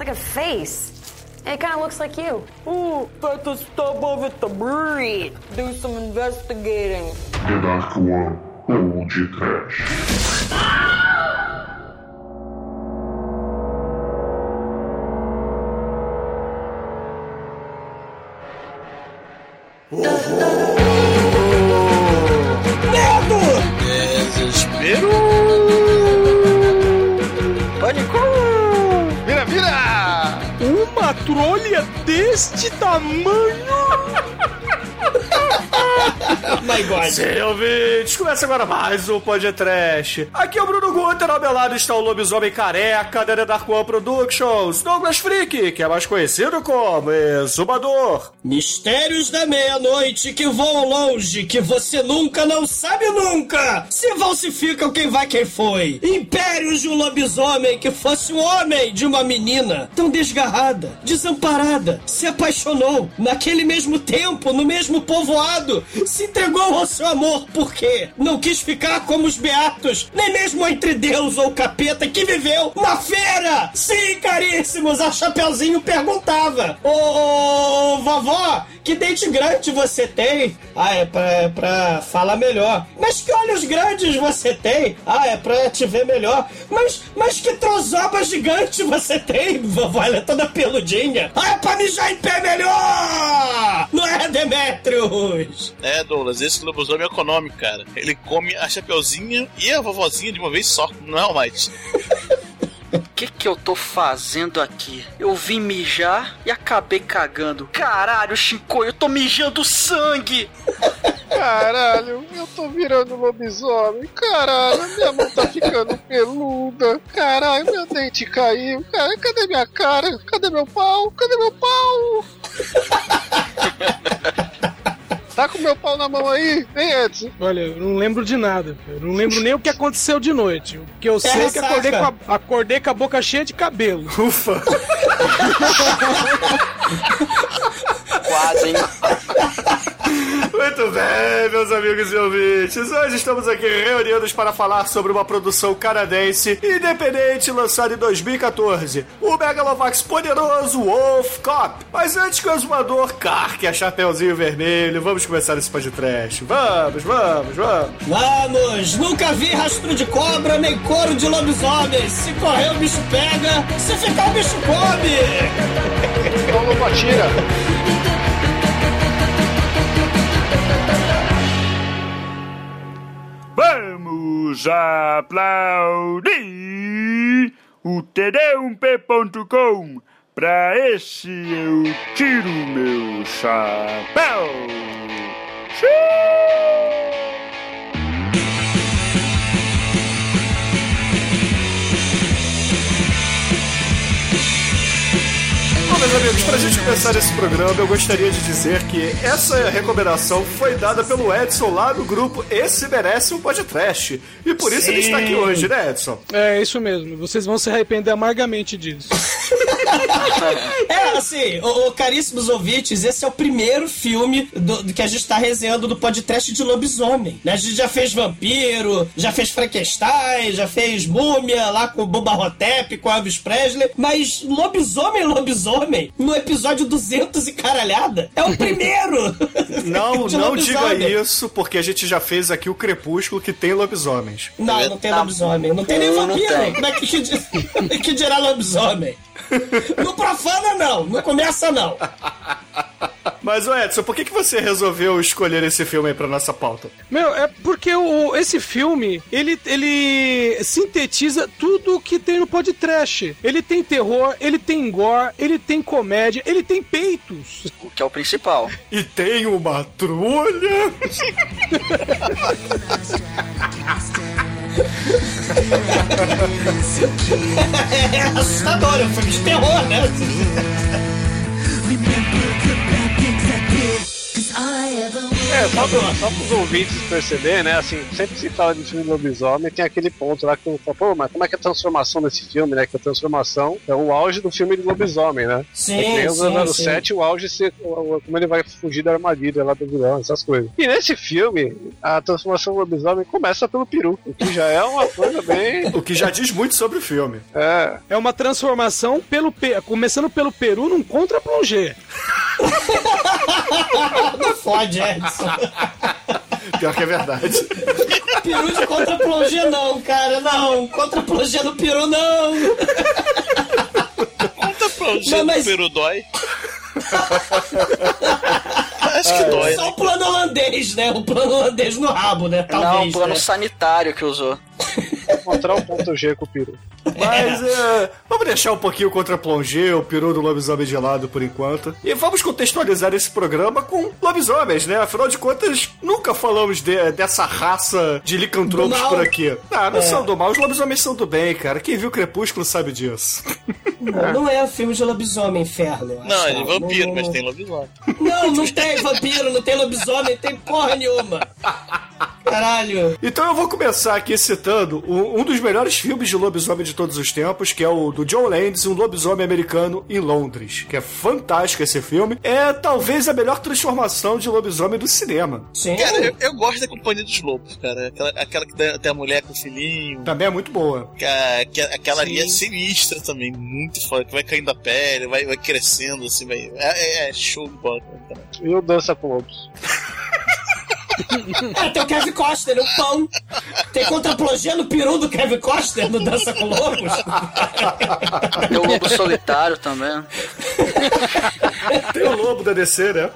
like a face. It kind of looks like you. Ooh, better stop over the breed. Do some investigating. The Dark One Hold your Desespero! Sim, ouvintes, começa agora mais um Podcast. Aqui é o Bruno Guter, ao meu lado está o lobisomem careca da The Dark One Productions, Douglas Freak, que é mais conhecido como Exumador. Mistérios da meia-noite que voam longe, que você nunca não sabe nunca. Se falsificam quem vai quem foi. Impérios de um lobisomem que fosse um homem de uma menina tão desgarrada, desamparada, se apaixonou naquele mesmo tempo, no mesmo povoado, se entregou ao seu amor porque não quis ficar como os beatos, nem mesmo entre Deus ou capeta que viveu. Na feira. Sim, caríssimos, a Chapeuzinho perguntava: Ô, ô, vovó, que dente grande você tem? Ah, é pra, é pra falar melhor. Mas que olhos grandes você tem? Ah, é pra te ver melhor. Mas, mas que trozoba gigante você tem, vovó? Ela é toda peludinha. Ah, é pra mijar em pé melhor! Não é, Demetrius? É, Douglas, esse lobisomem é econômico, cara. Ele come a chapeuzinha e a vovozinha de uma vez só, não é o que que eu tô fazendo aqui? Eu vim mijar e acabei cagando. Caralho, Chico, eu tô mijando sangue! Caralho, eu tô virando lobisomem. Caralho, minha mão tá ficando peluda. Caralho, meu dente caiu. Cara, cadê minha cara? Cadê meu pau? Cadê meu pau? Tá com meu pau na mão aí? Vem, Edson. Olha, eu não lembro de nada. Eu não lembro nem o que aconteceu de noite. O que eu sei é que acordei com, a, acordei com a boca cheia de cabelo. Ufa! Quase, hein? Muito bem, meus amigos e ouvintes. Hoje estamos aqui reunidos para falar sobre uma produção canadense independente lançada em 2014, o Megalovax poderoso Wolf Cop. Mas antes que o exumador carque a chapeuzinho vermelho, vamos começar esse podcast. Vamos, vamos, vamos. Vamos! Nunca vi rastro de cobra nem couro de lobisomem. Se correr, o bicho pega. Se ficar, o bicho come. Então não atira. Vamos aplaudir o td1p.com. Pra esse eu tiro meu chapéu. Xiii! Meus amigos, pra gente começar esse programa, eu gostaria de dizer que essa recomendação foi dada pelo Edson lá do grupo Esse Merece um Podcast. E por isso ele está aqui hoje, né, Edson? É isso mesmo. Vocês vão se arrepender amargamente disso. É, assim, ô, ô, caríssimos ouvintes, esse é o primeiro filme do, do que a gente tá resenhando do podcast de lobisomem. Né? A gente já fez Vampiro, já fez Frankenstein, já fez Múmia lá com o Bubba Hotep, com o Elvis Presley, mas lobisomem, lobisomem, no episódio 200 e caralhada, é o primeiro! Não, não diga isso, porque a gente já fez aqui o Crepúsculo que tem lobisomens. Não, não tem lobisomem. Não tem nem vampiro. Como é que, que, que dirá lobisomem? Não profana, não. Não começa, não. Mas, ô Edson, por que, que você resolveu escolher esse filme aí pra nossa pauta? Meu, é porque o, esse filme, ele, ele sintetiza tudo o que tem no podcast. Ele tem terror, ele tem gore, ele tem comédia, ele tem peitos. O que é o principal. E tem uma trulha. É assustador, é um filme de terror, né? É, só, pro, só pros ouvintes perceberem, né? Assim, sempre se fala de filme de lobisomem, tem aquele ponto lá que eu falo, pô, mas como é que é a transformação desse filme, né? Que a transformação é o auge do filme de lobisomem, né? Sim, é que sim, sim. 7, o auge ser como ele vai fugir da armadilha lá do vilão, essas coisas. E nesse filme, a transformação do lobisomem começa pelo peru, o que já é uma coisa bem. O que já diz muito sobre o filme. É. É uma transformação pelo pe- começando pelo Peru num contra-plongé. Não fode, Edson. Pior que é verdade. Peru de contra-plongé não, cara, não. Contra-plongé no peru não. Não, gente mas- peru dói. Acho que dói. Só o plano holandês, né? O plano holandês no rabo, né? Não, Talvez, o plano né? sanitário que usou. Encontrar o ponto G com o peru. Mas é, vamos deixar um pouquinho o contra-plongé, o peru do lobisomem de lado por enquanto. E vamos contextualizar esse programa com lobisomens, né? Afinal de contas, nunca falamos de- dessa raça de licantropos por aqui. Ah, não É. são do mal, os lobisomens são do bem, cara. Quem viu Crepúsculo sabe disso. Não, não é um filme de lobisomem, inferno. eu acho, Não, é de vampiro, Não, mas não- tem lobisomem. Não, não tem vampiro, não tem lobisomem, tem porra nenhuma. Caralho. Então eu vou começar aqui citando um, um dos melhores filmes de lobisomem de todos os tempos, que é o do John Landis, Um Lobisomem Americano em Londres, que é fantástico esse filme. É talvez a melhor transformação de lobisomem do cinema. Sim. Cara, eu, eu gosto da Companhia dos Lobos, cara. Aquela, aquela que tem, a mulher com o filhinho. Também é muito boa. Que a- que a- aquela ali é sinistra também, muito foda. Que vai caindo a pele, vai, vai crescendo, assim, vai. É, é- é show de bola, cara. E o Dança com Lobos. É, tem o Kevin Costner, o pão. Tem contra-plongé no peru do Kevin Costner no Dança com Lobos. Tem o Lobo Solitário também. Tem o lobo da DC, né?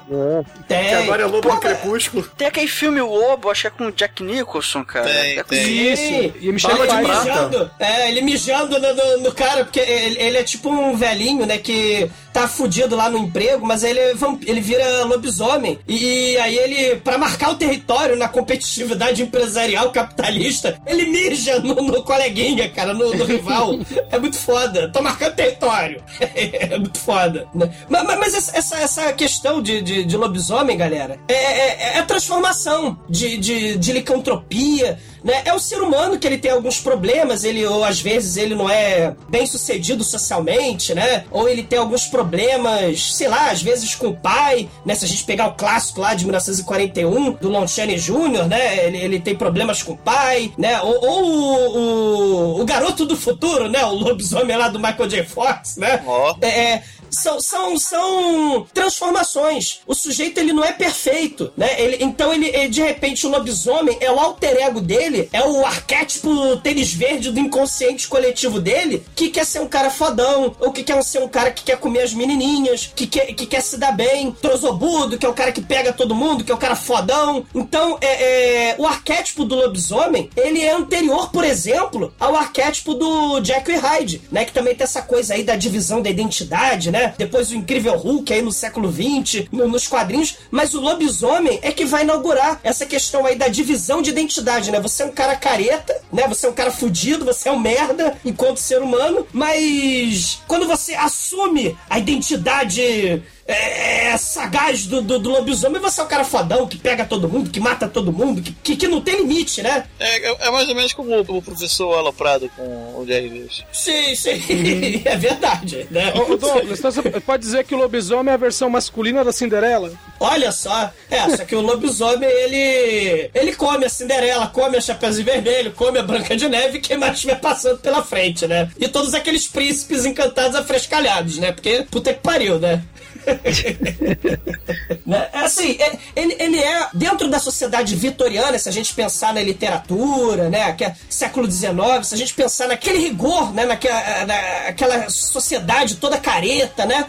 Tem. Que agora é lobo do crepúsculo. Tem aquele filme O Lobo, acho que é com o Jack Nicholson, cara. Tem, É com- tem. Isso. E de Ele mijando, é, ele mijando no, no- no cara, porque ele, ele é tipo um velhinho, né, que tá fudido lá no emprego, mas ele, é ele vira lobisomem. E, aí ele, pra marcar o território na competitividade empresarial capitalista, ele mija no, no coleguinha, cara, no, no rival. É muito foda. Tô marcando território. É muito foda. né? Mas, mas- essa, essa, questão de, de, de lobisomem, galera, é, é, é a transformação de, de, de licantropia, né? É o ser humano que ele tem alguns problemas, ele ou às vezes ele não é bem sucedido socialmente, né? Ou ele tem alguns problemas, sei lá, às vezes com o pai, né? Se a gente pegar o clássico lá de 1941 do Lon Chaney Jr., né? Ele, ele tem problemas com o pai, né? Ou, ou o, o, o garoto do futuro, né? O lobisomem lá do Michael J. Fox, né? Ó. É, é, são, são, são transformações. O sujeito ele não é perfeito, né? Ele, então ele, ele, de repente o lobisomem é o alter ego dele, é o arquétipo tênis verde do inconsciente coletivo dele, que quer ser um cara fodão, ou que quer ser um cara que quer comer as menininhas, que quer, que quer se dar bem, trozobudo, que é o cara que pega todo mundo, que é o cara fodão. Então, é, é, o arquétipo do lobisomem, ele é anterior, por exemplo, ao arquétipo do Jekyll e Hyde, né? Que também tem essa coisa aí da divisão da identidade, né? Depois o Incrível Hulk aí no século XX, no- nos quadrinhos. Mas o lobisomem é que vai inaugurar essa questão aí da divisão de identidade, né? Você é um cara careta, né? Você é um cara fudido, você é um merda enquanto ser humano, mas quando você assume a identidade é, é, sagaz do, do, do lobisomem, você é um cara fodão que pega todo mundo, que mata todo mundo, que, que, que não tem limite, né? É, é- é mais ou menos como o, o professor Aloprado com o Jerry Lewis. Sim, sim, é verdade, né? Ô, ô, Douglas, então você pode dizer que o lobisomem é a versão masculina da Cinderela? Olha só, é, só que o lobisomem, ele. Ele come a Cinderela, come a Chapeuzinho Vermelho, come a Branca de Neve, quem mais estiver passando pela frente, né? E todos aqueles príncipes encantados afrescalhados, né? Porque puta que pariu, né? né? É Assim, é- ele, ele é, dentro da sociedade vitoriana, se a gente pensar na literatura, né, que é século XIX, se a gente pensar naquele rigor, né, naquela, naquela sociedade toda careta, né,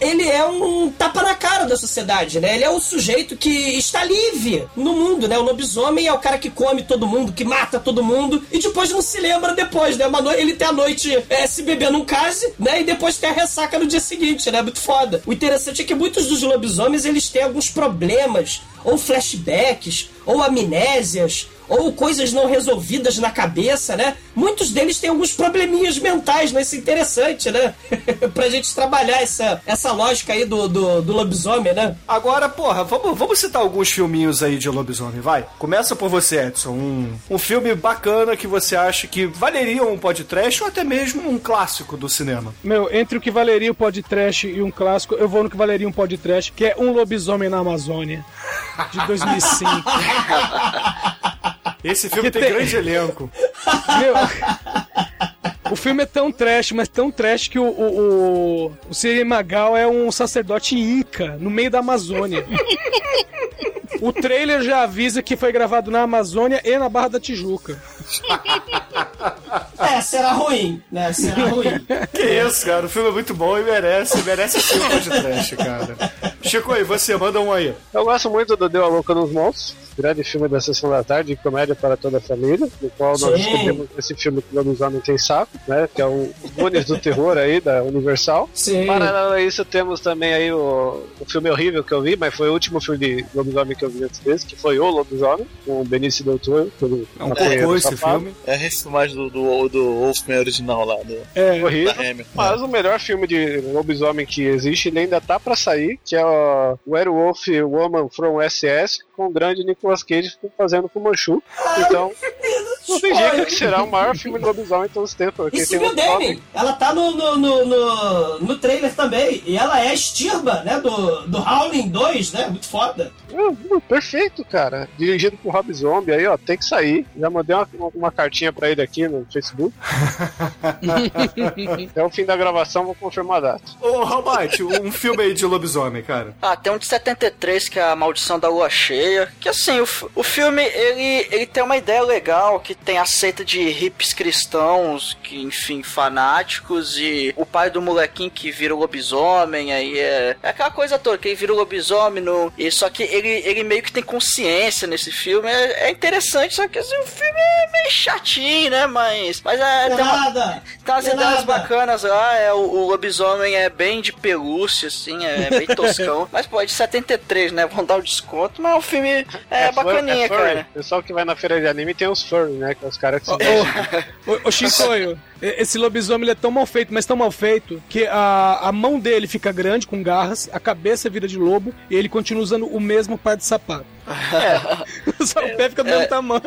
ele é um tapa na cara da sociedade, né, ele é o sujeito que está livre no mundo, né, o lobisomem é o cara que come todo mundo, que mata todo mundo, e depois não se lembra depois, né, no... ele tem a noite é, se beber num case, né, e depois tem a ressaca no dia seguinte, né, muito foda. O interessante é que muitos dos lobisomens, eles têm alguns problemas, ou flashbacks, ou amnésias, ou coisas não resolvidas na cabeça, né? Muitos deles têm alguns probleminhas mentais, né? Isso é interessante, né? pra gente trabalhar essa, essa lógica aí do, do, do lobisomem, né? Agora, porra, vamos, vamos citar alguns filminhos aí de lobisomem, vai. Começa por você, Edson. Um, um filme bacana que você acha que valeria um podcast ou até mesmo um clássico do cinema. Meu, entre o que valeria o podcast e um clássico, eu vou no que valeria um podcast, que é Um Lobisomem na Amazônia, de 2005. Esse filme tem, tem- grande elenco. Meu, o filme é tão trash, mas tão trash que o, o, o, o Siri Magal é um sacerdote inca no meio da Amazônia. O trailer já avisa que foi gravado na Amazônia e na Barra da Tijuca. É, será ruim, né? Será ruim. Que isso, cara. O filme é muito bom e merece, merece ser um podcast, cara. Chico, aí, você, manda um aí. Eu gosto muito do Deu a Louca nos Monstros, grande filme da Sessão da Tarde, de comédia para toda a família, no qual nós descobrimos esse filme que o Lobisomem tem saco, né? Que é o Goonies do Terror aí, da Universal. Sim. Paralelo a isso, temos também aí o, o filme horrível que eu vi, mas foi o último filme de lobisomem que eu vi antes desse, que foi O Lobisomem, com o Benício Del Toro. É um cocô esse safado. filme. É a refilmagem do, do, do Wolfman original lá, do, É, Horrível. Mas o melhor filme de lobisomem que existe, ele ainda tá pra sair, que é o Werewolf Woman from SS, com o grande Nicolas Cage fazendo com o Manchu. Então, não tem jeito que será o maior filme de lobisomem de todos os tempos. E lobisomem. Demi, ela tá no, no, no, no, no trailer também. E ela é a estirba, né? Do, do Howling 2, né? Muito foda. Ah, perfeito, cara. Dirigido por Rob Zombie aí, ó, tem que sair. Já mandei uma, uma cartinha pra ele aqui no Facebook. Até o fim da gravação vou confirmar a data. Ô, Robert, um filme aí de lobisomem, cara. Ah, tem um de 73 que é a Maldição da Lua Cheia. Que assim, o, o filme ele, ele tem uma ideia legal que tem a seita de hippies cristãos, que enfim, fanáticos, e o pai do molequinho que vira o lobisomem, aí é, é aquela coisa toda, que ele vira o lobisomem, no, e só que ele, ele meio que tem consciência nesse filme. É, é interessante, só que assim, o filme é meio chatinho, né? Mas, mas é, tem uma, Nada. tem umas Tem ideias nada. bacanas lá, é, o, o lobisomem é bem de pelúcia, assim, é bem toscão. mas, pô, é de 73, né? Vão dar o desconto, mas o filme é, bacaninha, é furry. cara. O pessoal que vai na feira de anime tem os furry, né? Que é os caras que se ô Chicoio, e- esse lobisomem ele é tão mal feito, mas tão mal feito, que a, a mão dele fica grande, com garras, a cabeça vira de lobo, e ele continua usando o mesmo par de sapato. Só o pé fica do mesmo tamanho.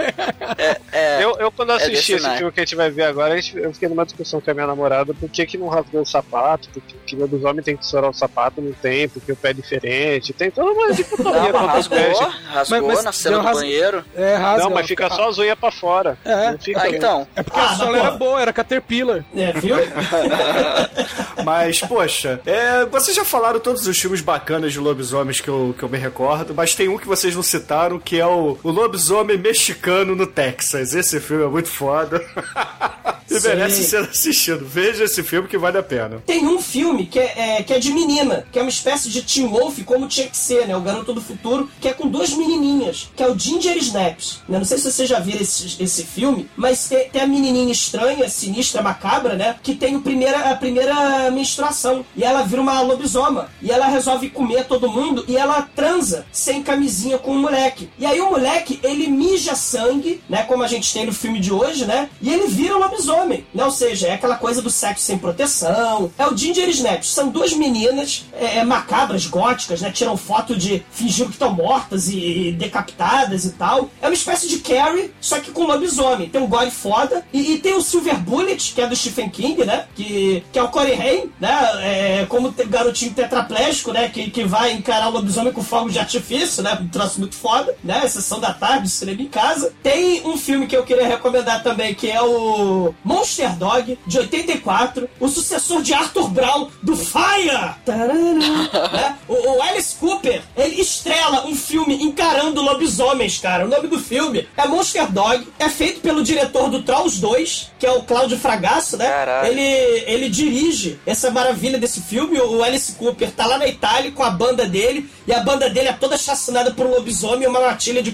É, Eu, eu quando assisti desse esse filme que a gente vai ver agora, a eu fiquei numa discussão com a minha namorada por que, que não rasgou o sapato, porque que o lobisomem tem que estourar o sapato no tempo, porque o pé é diferente, tem toda uma dicotomia Não, rasgou, pé. rasgou Mas- mas na cena do banheiro. É, rasga. Não, mas fica só as unhas pra fora. É. Não fica Ah, então. É porque Ah, a sola era boa, era Caterpillar. É, viu? Mas, poxa, é, vocês já falaram todos os filmes bacanas de lobisomens que eu, que eu me recordo, mas tem um que vocês não citaram, que é o, o Lobisomem Mexicano no Texas. Esse filme é muito foda. e merece ser assistido. Veja esse filme que vale a pena. Tem um filme que é, é, que é de menina, que é uma espécie de Teen Wolf, como tinha que ser, né? O Garoto do Futuro, que é com duas menininhas, que é o Ginger Snaps. né? Não sei se vocês já viram esse, esse filme, mas tem, tem a menininha estranha, sinistra, macabra, né? Que tem o primeira, a primeira menstruação. E ela vira uma lobisoma. E ela resolve comer todo mundo e ela transa sem camisinha com o moleque. E aí o moleque, ele mija sangue, né? Como a gente tem no filme de hoje, né? E ele vira lobisomem, né? Ou seja, é aquela coisa do sexo sem proteção. É o Ginger Snaps. São duas meninas é, é, macabras, góticas, né? Tiram foto de fingindo que estão mortas e, e decapitadas e tal. É uma espécie de Carrie, só que com lobisomem. Tem um gore foda. E, e tem o Silver Bullet, que é do Stephen King, né? Que, que é o Corey Haim, né? É, como garotinho tetraplégico, né? Que, que vai encarar o lobisomem com fogo de artifício, né? Um troço muito foda, né? Sessão da tarde, cinema em casa. Tem um filme que eu queria recomendar também, que é o Monster Dog, de 84, o sucessor de Arthur Brown, do Fire! Né? o, o Alice Cooper, ele estrela um filme encarando lobisomens, cara. O nome do filme é Monster Dog, é feito pelo diretor do Trolls 2, que é o Cláudio Fragasso, né? Caralho. Ele, ele dirige essa maravilha desse filme. O Alice Cooper tá lá na Itália com a banda dele, e a banda dele é toda chacinada por um lobisomem e uma matilha de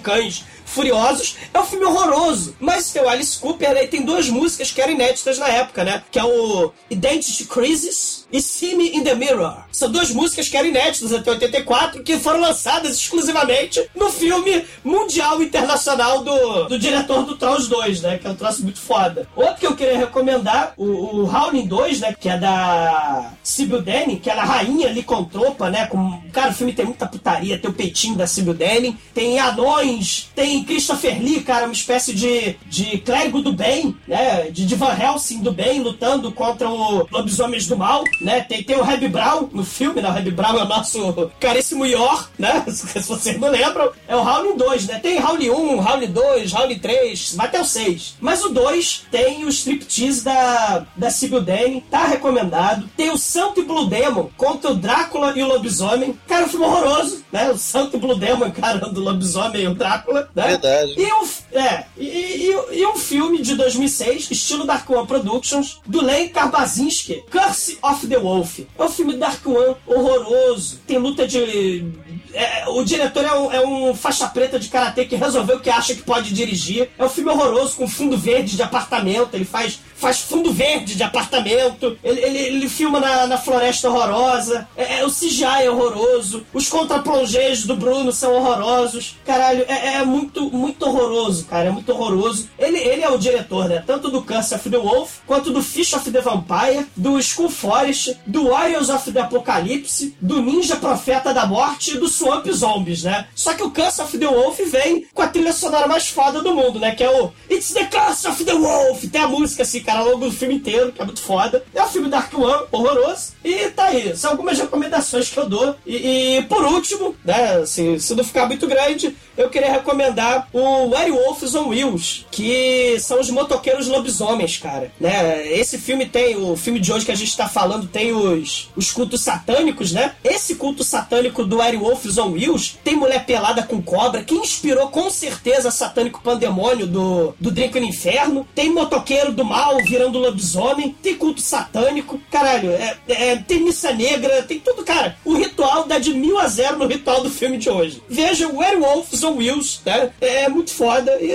furiosos. É um filme horroroso. Mas o Alice Cooper, né? Tem duas músicas que eram inéditas na época, né? Que é o Identity Crisis e See Me in the Mirror. São duas músicas que eram inéditas até 84 que foram lançadas exclusivamente no filme mundial internacional do, do diretor do Trolls 2, né? Que é um troço muito foda. Outro que eu queria recomendar, o, o Howling 2, né? Que é da Sibyl Denning, que ela é a rainha licontropa, né? Com, cara, o filme tem muita putaria, tem o peitinho da Sibyl Denning, tem anões, tem Christopher Lee, cara, uma espécie de, de clérigo do bem, né? De, de Van Helsing do bem, lutando contra o lobisomens do mal, né? Tem, tem o Reb Brown no filme, né? O Reb Brown é o nosso caríssimo Yor, né? Se vocês não lembram, é o Howling 2, né? Tem Howling 1, Howling 2, Howling 3, vai até o 6. Mas o 2 tem o striptease da, da Sibyl Denning, tá recomendado. Tem o Santo e Blue Demon contra o Drácula e o lobisomem. Cara, um filme horroroso, né? O Santo e Blue Demon encarando o lobisomem e o Drácula, né? Verdade. E um, é, e, e- e um filme de 2006, estilo Dark One Productions, do Len Karbazinski, Curse of the Wolf. É um filme Dark One horroroso. Tem luta de. é, o diretor é um, é um faixa preta de karatê que resolveu que acha que pode dirigir. É um filme horroroso com fundo verde de apartamento. Ele faz, faz fundo verde de apartamento. Ele, ele, ele filma na, na floresta horrorosa. É, é, o CGI é horroroso. Os contraplongés do Bruno são horrorosos. Caralho, é, é muito, muito horroroso, cara. É muito horroroso. Ele, ele é o diretor, né? Tanto do Curse of the Wolf, quanto do Fish of the Vampire, do Skull Forest, do Warriors of the Apocalypse, do Ninja Profeta da Morte e do Swamp Zombies, né? Só que o Curse of the Wolf vem com a trilha sonora mais foda do mundo, né? Que é o It's the Curse of the Wolf. Tem a música assim, cara, ao longo do filme inteiro, que é muito foda. É um filme Dark One, horroroso. E tá aí, são algumas recomendações que eu dou. E, e, por último, né, assim, se não ficar muito grande, eu queria recomendar o Werewolves on Wheels, que são os motoqueiros lobisomens, cara. Né? Esse filme tem, o filme de hoje que a gente tá falando tem os, os cultos satânicos, né? Esse culto satânico do Werewolves on Wheels tem mulher pelada com cobra, que inspirou com certeza Satânico Pandemônio do, do Drink no Inferno. Tem motoqueiro do mal virando lobisomem, tem culto satânico, caralho, é, é, tem missa negra, tem tudo, cara. O ritual dá de mil a zero no ritual do filme de hoje. Veja Werewolves on Wheels, né? É muito foda. E,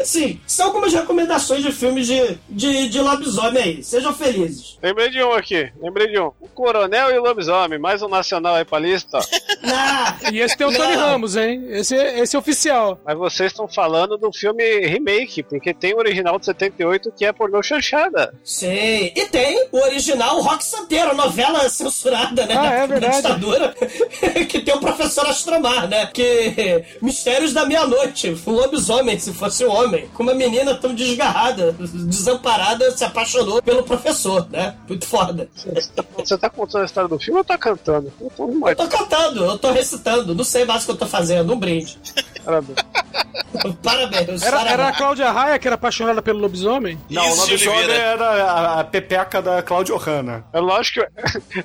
assim, são algumas recomendações de filmes de, de, de lobisomem aí. Sejam felizes. Lembrei de um aqui, lembrei de um. O Coronel e o Lobisomem, mais um nacional aí pra lista. Ó. E esse tem o Tony Não. Ramos, hein? Esse, esse é oficial. Mas vocês estão falando do filme remake, porque tem o original de 78 que é pornô chanchada. Sim. E tem o original Rock Santeiro, novela censurada, né? Ah, da, é da verdade. ditadura. que tem o professor Astromar, né? Que. Mistérios da Meia-Noite. Um lobisomem, se fosse um homem. Com uma menina tão desgarrada, desamparada, se apaixonou pelo professor, né? Muito foda. Você tá contando a história do filme ou tá cantando? Eu tô Eu tô cantando, eu tô recitando, não sei mais o que eu tô fazendo, um brinde. Parabéns. Parabéns. Era, era a Cláudia Raia que era apaixonada pelo lobisomem? Não, o lobisomem era a, a pepeca da Claudio Hanna. É lógico,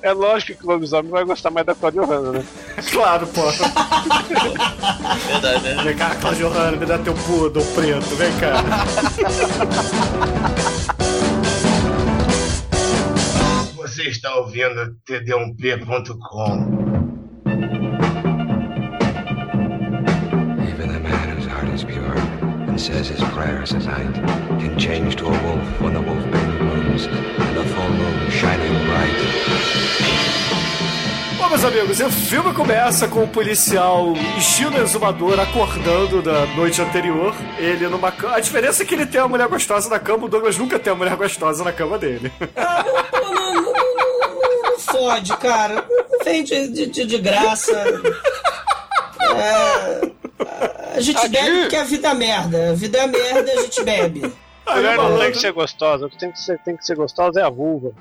é lógico que o lobisomem vai gostar mais da Claudio Hanna, né? Claro, pô. Verdade, né? Vem cá, Claudio Hanna, me dá teu poodle preto, vem cá. Você está ouvindo td1p.com. says his prayers at night can change to a wolf when the wolf bane blooms and the full moon shining bright. Bom, meus amigos, e o filme começa com o policial estilo exumador acordando da noite anterior. Ele numa cama. A diferença é que ele tem uma mulher gostosa na cama, o Douglas nunca tem uma mulher gostosa na cama dele. Não, não, não, não, não fode, cara. Vem de, de, de- de graça. É, a gente bebe porque a vida é merda. A vida é merda e a gente bebe. A mulher não tem que ser gostosa, o que tem que ser, tem que ser gostosa é a vulva.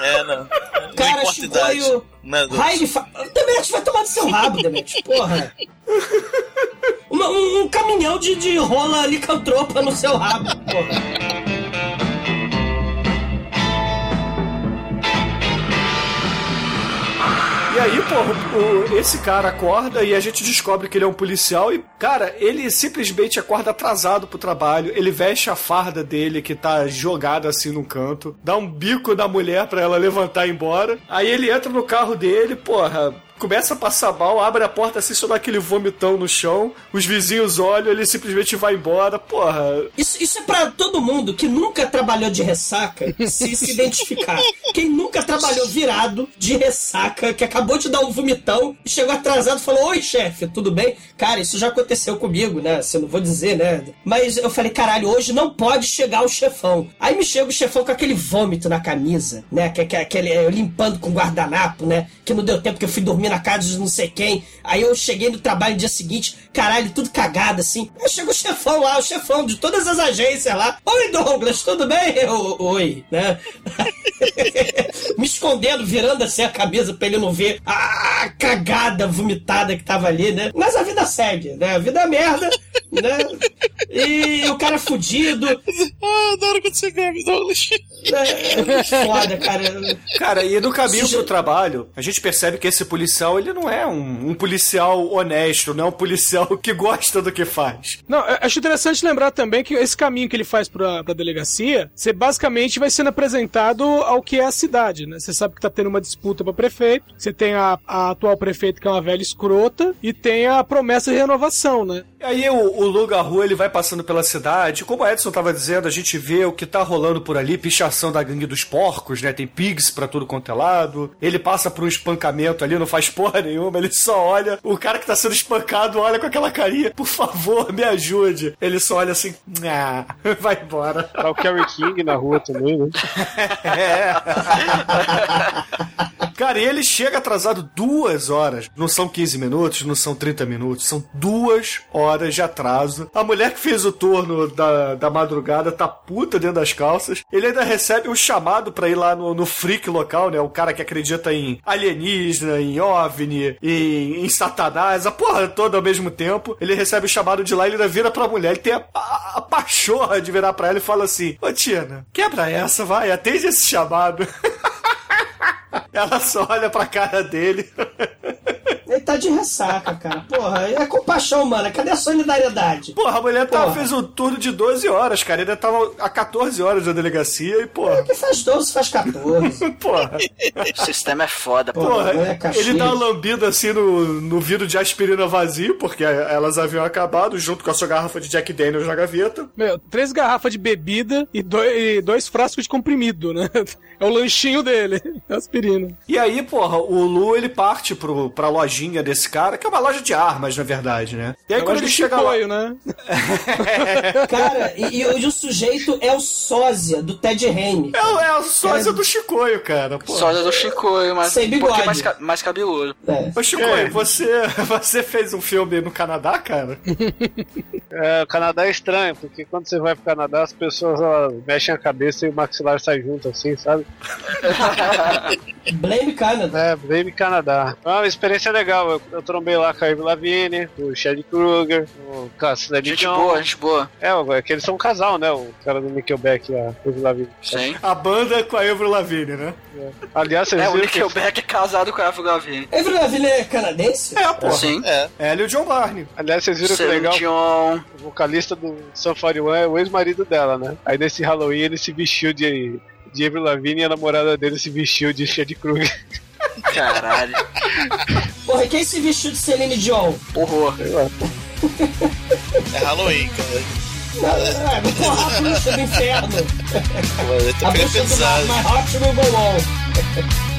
É, não. Cara, importa a idade. Chicoio. Raio fa... Demetrius vai tomar do seu rabo, Demetrius. Porra. Uma- um, um caminhão de, de rola licantropa no seu rabo, porra. E aí, pô, esse cara acorda e a gente descobre que ele é um policial e, cara, ele simplesmente acorda atrasado pro trabalho, ele veste a farda dele que tá jogada assim num canto, dá um bico na mulher pra ela levantar e ir embora. Aí ele entra no carro dele, porra, começa a passar mal, abre a porta assim, só dá aquele vomitão no chão, os vizinhos olham, ele simplesmente vai embora, porra. Isso, isso é pra todo mundo que nunca trabalhou de ressaca se, se identificar. Quem nunca trabalhou virado de ressaca, que acabou de dar um vomitão e chegou atrasado e falou: Oi, chefe, tudo bem? Cara, isso já aconteceu comigo, né? Se eu não vou dizer, né? Mas eu falei: caralho, hoje não pode chegar o chefão. Aí me chega o chefão com aquele vômito na camisa, né? Que, que, aquele, eu limpando com guardanapo, né? Que não deu tempo que eu fui dormir na casa de não sei quem. Aí eu cheguei no trabalho no dia seguinte, caralho, tudo cagado assim. Aí chega o chefão lá, o chefão de todas as agências lá. Oi, Douglas, tudo bem? Eu, Oi, né? Me escondendo, virando assim a camisa pra ele não ver a cagada vomitada que tava ali, né? Mas a vida segue, né? A vida é merda, né? E o cara é fudido. Ah, adoro quando você bebe, Douglas. É, é muito foda, cara. Cara, e no caminho pro trabalho, a gente percebe que esse policial, ele não é um, um policial honesto, não é um policial que gosta do que faz. Não, acho interessante lembrar também que esse caminho que ele faz pra, pra delegacia, você basicamente vai sendo apresentado ao que é a cidade, né? Você sabe que tá tendo uma disputa pra prefeito, você tem a, a atual prefeita que é uma velha escrota, e tem a promessa de renovação, né? E aí o, o Luga Rua, ele vai passando pela cidade, como o Edson tava dizendo, a gente vê o que tá rolando por ali, pichação da gangue dos porcos, né? Tem pigs pra tudo quanto é lado. Ele passa por um espancamento ali, não faz porra nenhuma, ele só olha, o cara que tá sendo espancado olha com aquela carinha, por favor, me ajude. Ele só olha assim, ah, vai embora. Tá o Kerry King na rua também, né? É. Cara, e ele chega atrasado duas horas. Não são 15 minutos, não são 30 minutos, são duas horas de atraso. A mulher que fez o turno da, da madrugada tá puta dentro das calças. Ele ainda recebe um chamado pra ir lá no, no freak local, né? O cara que acredita em alienígena, em OVNI, em, em satanás, a porra toda ao mesmo tempo. Ele recebe o chamado de lá e ele ainda vira pra mulher. Ele tem a, a, a pachorra de virar pra ela e fala assim: Ô Tina, quebra essa, vai, atende esse chamado. Ela só olha pra cara dele. Tá de ressaca, cara. Porra, é compaixão, mano. Cadê a solidariedade? Porra, a mulher tava, Porra. fez um turno de 12 horas, cara. Ele tava a 14 horas da delegacia e, porra. Que faz 12, faz 14. porra. O sistema é foda, pô. Porra, é ele dá uma lambida assim no, no vidro de aspirina vazio, porque elas haviam acabado, junto com a sua garrafa de Jack Daniels na gaveta. Meu, três garrafas de bebida e dois, e dois frascos de comprimido, né? É o lanchinho dele, aspirina. E aí, porra, o Lu ele parte pro, pra lojinha desse cara, que é uma loja de armas, na verdade, né? E aí É quando ele chega lá. chicoio, né? Cara, e, e o- e o sujeito é o sósia do Ted Raimi. É, o- é o sósia É. do Chicoio, cara. Porra. Sósia do Chicoio, mas Sem um pouquinho bigode. mais, ca- mais cabeludo. É. Ô, Chicoio, você, você fez um filme no Canadá, cara? É, o Canadá é estranho, porque quando você vai pro Canadá, as pessoas elas mexem a cabeça e o maxilar sai junto, assim, sabe? Blame Canada. É, Baby Canadá. É uma experiência legal. Eu, eu trombei lá com a Ivy Lavigne, o Chad Kruger, o Cassidy Gente boa, gente boa. É, o- é que eles são um casal, né? O cara do Nickelback e a Ivy Lavigne. Sim. A banda com a Avril Lavigne, né? Aliás, vocês É, o viram que... Nickelback é casado com a Avril Lavigne. Avril Lavigne é canadense? É, porra. Sim. É. Ela e o John Barney. Aliás, vocês viram que Celine legal? Dion. O vocalista do Sun 41 é o ex-marido dela, né? Aí nesse Halloween ele se vestiu de, de Avril Lavigne e a namorada dele se vestiu de Chad Kruger. Caralho. Porra, e quem se vestiu de Celine Dion? Horror. É Halloween, cara. Ah, porra, a bruxa do inferno. Pô, eu tô A bruxa do pesado. My Heart Will Go On.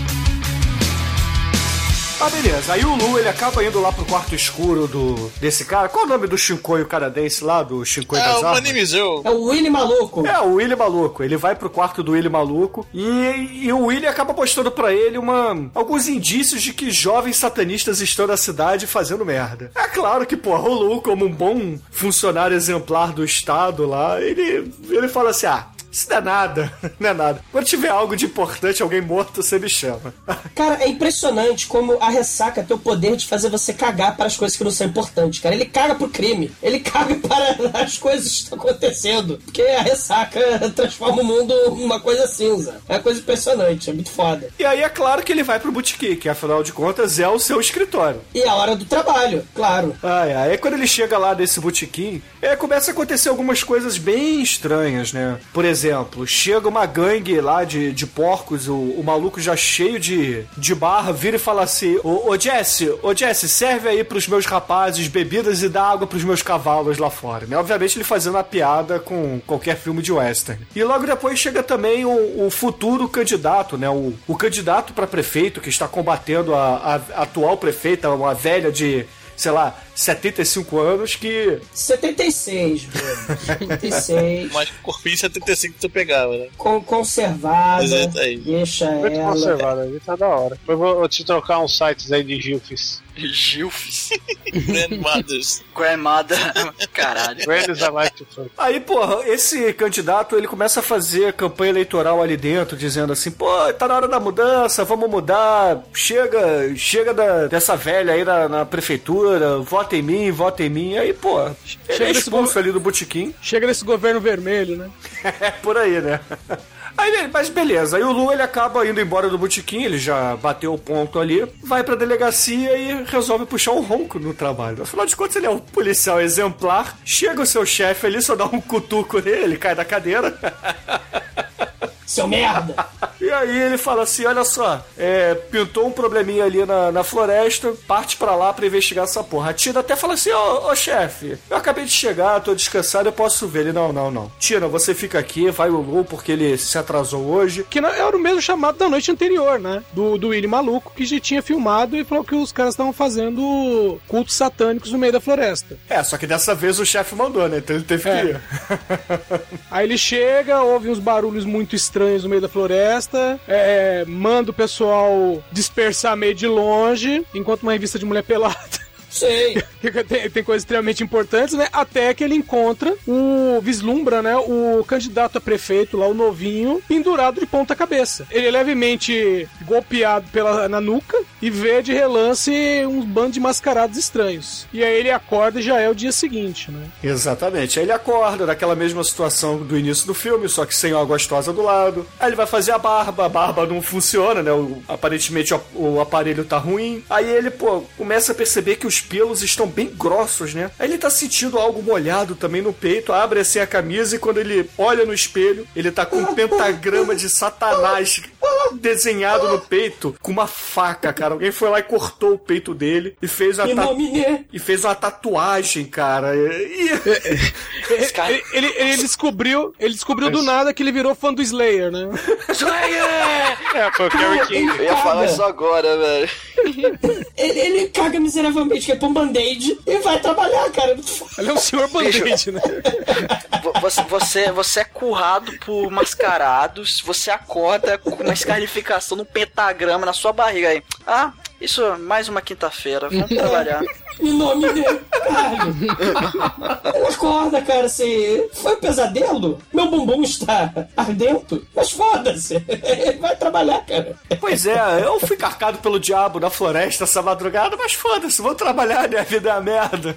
Ah, beleza. Aí o Lu, ele acaba indo lá pro quarto escuro do desse cara. Qual é o nome do Shinkoio canadense lá, do Shinkoio É, das o armas? Manimizeu. É o Willy Maluco. É, o Willy Maluco. Ele vai pro quarto do Willy Maluco e, e o Willy acaba mostrando pra ele uma, alguns indícios de que jovens satanistas estão na cidade fazendo merda. É claro que, porra, o Lu, como um bom funcionário exemplar do Estado lá, ele, ele fala assim, ah... Isso não é nada, não é nada. Quando tiver algo de importante, alguém morto, você me chama. Cara, é impressionante como a ressaca tem o poder de fazer você cagar para as coisas que não são importantes, cara. Ele caga pro crime. Ele caga para as coisas que estão acontecendo. Porque a ressaca transforma o mundo numa coisa cinza. É uma coisa impressionante, é muito foda. E aí é claro que ele vai pro botequim, que afinal de contas é o seu escritório. E a hora do trabalho, claro. Ai, ai. Aí quando ele chega lá nesse botequim, é, começa a acontecer algumas coisas bem estranhas, né? Por exemplo, exemplo, chega uma gangue lá de, de porcos, o, o maluco já cheio de, de barra, vira e fala assim: Ô, ô Jesse, ô Jesse, serve aí pros meus rapazes bebidas e dá água pros meus cavalos lá fora. Né? Obviamente ele fazendo a piada com qualquer filme de western. E logo depois chega também o, o futuro candidato, né? O, o candidato para prefeito que está combatendo a, a atual prefeita, uma velha de sei lá, 75 anos que. 76, velho. 76. Mas corpinho 75 que tu pegava, né? Com, conservada. Exato aí. Deixa Muito ela. conservado, ali tá da hora. Eu vou, vou te trocar uns sites aí de Gilfis. Gilfs. Grandmothers. Grandmother. Caralho. Grandes I like to fuck. Aí, porra, esse candidato ele começa a fazer campanha eleitoral ali dentro, dizendo assim: pô, tá na hora da mudança, vamos mudar, chega, chega da, dessa velha aí na, na prefeitura, vota em mim, vota em mim. Aí, pô, Chega é desse expulso ali do botequim. Chega nesse governo vermelho, né? É por aí, né? Aí, mas beleza, aí o Lu ele acaba indo embora do botequim, ele já bateu o ponto ali, vai pra delegacia e resolve puxar um ronco no trabalho. Afinal de contas, ele é um policial exemplar. Chega o seu chefe ali, só dá um cutuco nele, ele cai da cadeira. Seu merda! E aí ele fala assim: olha só, é, pintou um probleminha ali na, na floresta, parte pra lá pra investigar essa porra. A Tina até fala assim: ô, ô chefe, eu acabei de chegar, tô descansado, eu posso ver. Ele: não, não, não. Tina, você fica aqui, vai o Lu porque ele se atrasou hoje. Que não- era o mesmo chamado da noite anterior, né? Do, do Willy Maluco, que já tinha filmado e falou que os caras estavam fazendo cultos satânicos no meio da floresta. É, só que dessa vez o chefe mandou, né? Então ele teve É. que ir. Aí ele chega, ouve uns barulhos muito estranhos no meio da floresta, é, manda o pessoal dispersar meio de longe, enquanto uma revista de mulher pelada. Sei. tem, tem coisas extremamente importantes, né? Até que ele encontra o. vislumbra, né? O candidato a prefeito lá, o novinho, pendurado de ponta cabeça. Ele é levemente golpeado pela, na nuca e vê de relance uns bandos de mascarados estranhos. E aí ele acorda e já é o dia seguinte, né? Exatamente. Aí ele acorda naquela mesma situação do início do filme, só que sem uma gostosa do lado. Aí ele vai fazer a barba, a barba não funciona, né? O- aparentemente o, o aparelho tá ruim. Aí ele, pô, começa a perceber que os pelos estão bem grossos, né? Aí ele tá sentindo algo molhado também no peito, abre assim a camisa e quando ele olha no espelho, ele tá com um pentagrama de satanás desenhado no peito com uma faca, cara. Alguém foi lá e cortou o peito dele e fez Em ta- de- e fez uma tatuagem, cara. E- Ele, ele- ele descobriu, ele descobriu do nada que ele virou fã do Slayer, né? É, foi o Kerry King. Eu ia falar isso agora, velho. Ele, ele caga miseravelmente, quer pôr um band-aid e vai trabalhar, cara. É. Ele é um senhor band-aid, né? Vo- Você, você, você é currado por mascarados, você acorda com uma escarnificação no pentagrama na sua barriga aí. Ah, isso é mais uma quinta-feira, vamos trabalhar. Em nome dele. Caralho. Ele acorda, cara, assim. Foi um pesadelo? Meu bumbum está ardento? Mas foda-se. Ele vai trabalhar, cara. Pois é, eu fui carcado pelo diabo na floresta essa madrugada, mas foda-se, vou trabalhar, minha vida é a merda.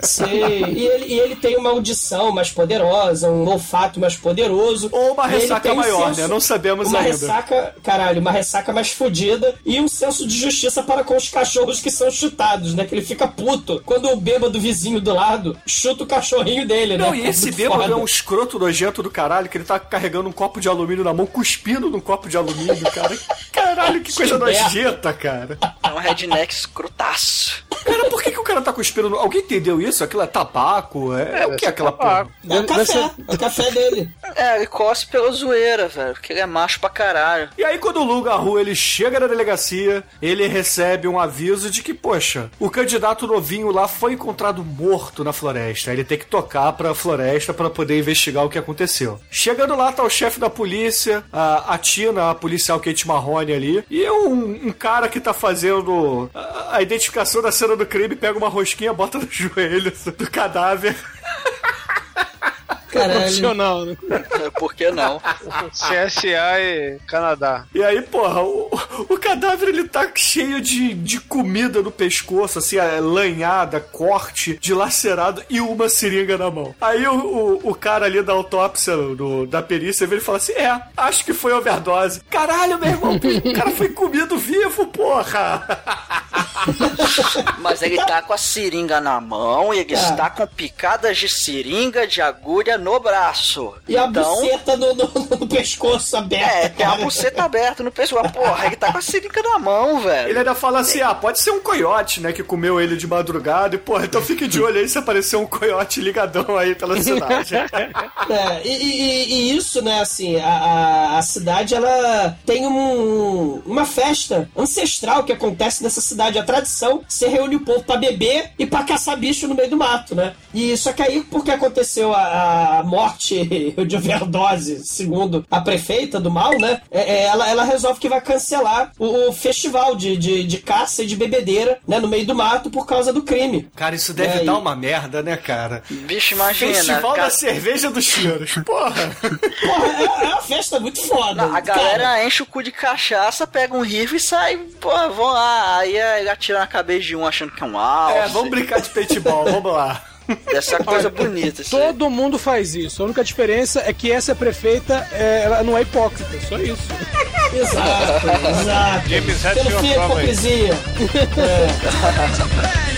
Sim. E ele, e ele tem uma audição mais poderosa, um olfato mais poderoso. Ou uma ressaca tem um maior, senso- né? Não sabemos uma ainda. ressaca, caralho, uma ressaca mais fodida e um senso de justiça para com os cachorros que são chutados, né? Que ele fica puto quando o bêbado vizinho do lado chuta o cachorrinho dele, né? Não, e esse Muito bêbado foda. é um escroto nojento do caralho, que ele tá carregando um copo de alumínio na mão, cuspindo num copo de alumínio, cara. Caralho, que coisa nojenta, cara. É um redneck escrotaço. Cara, por que, que o cara tá cuspindo? no- Alguém entendeu isso? Aquilo é tabaco? É, é o que é aquela porra? É o café, é o café dele. É, ele cospe pela zoeira, velho, porque ele é macho pra caralho. E aí, quando o Lu Garru ele chega na delegacia, ele recebe um aviso de que, poxa, o candidato novinho lá foi encontrado morto na floresta. Ele tem que tocar pra floresta pra poder investigar o que aconteceu. Chegando lá, tá o chefe da polícia, a, a Tina, a policial Kate Marrone ali, e um, um cara que tá fazendo a, a identificação da cena do crime, pega uma rosquinha, bota no joelho do cadáver. Caralho. Profissional, né? Por que não? CSA e Canadá. E aí, porra, o, o cadáver ele tá cheio de, de comida no pescoço, assim, é, lanhada, corte, dilacerado e uma seringa na mão. Aí o, o, o cara ali da autópsia, do, da perícia, vem e fala assim: É, acho que foi overdose. Caralho, meu irmão, o cara foi comido vivo, porra! Mas ele tá com a seringa na mão e ele Ah. está com picadas de seringa de agulha no braço. E a então, buceta no, no- no pescoço aberto. É, tem a buceta aberta no pescoço. Porra, ele tá com a seringa na mão, velho. Ele ainda fala assim: ah, pode ser um coiote, né? Que comeu ele de madrugada. E, porra, então fique de olho aí se aparecer um coiote ligadão aí pela cidade. É, e, e- e isso, né, assim, a, a, a cidade, ela tem um, uma festa ancestral que acontece nessa cidade. A tradição, você reúne o povo pra beber e pra caçar bicho no meio do mato, né? E só que aí, porque aconteceu a, a morte de overdose, segundo a prefeita do mal, né, é, é, ela, ela resolve que vai cancelar o, o festival de, de, de caça e de bebedeira, né, no meio do mato por causa do crime. Cara, isso deve É, dar e- uma merda, né, cara? Bicho, imagina. Festival cara- da cerveja dos cheiros. Porra. Porra, é, é uma festa muito foda. A galera enche o cu de cachaça, pega um rifle e sai, pô, vão lá. Aí ele atira na cabeça de um achando que é um alce. É, vamos brincar de paintball, vamos lá. Essa é coisa bonita. Isso aí. Todo mundo faz isso. A única diferença é que essa prefeita é, ela não é hipócrita, só isso. Exato, exato. James Pelo fim, a prova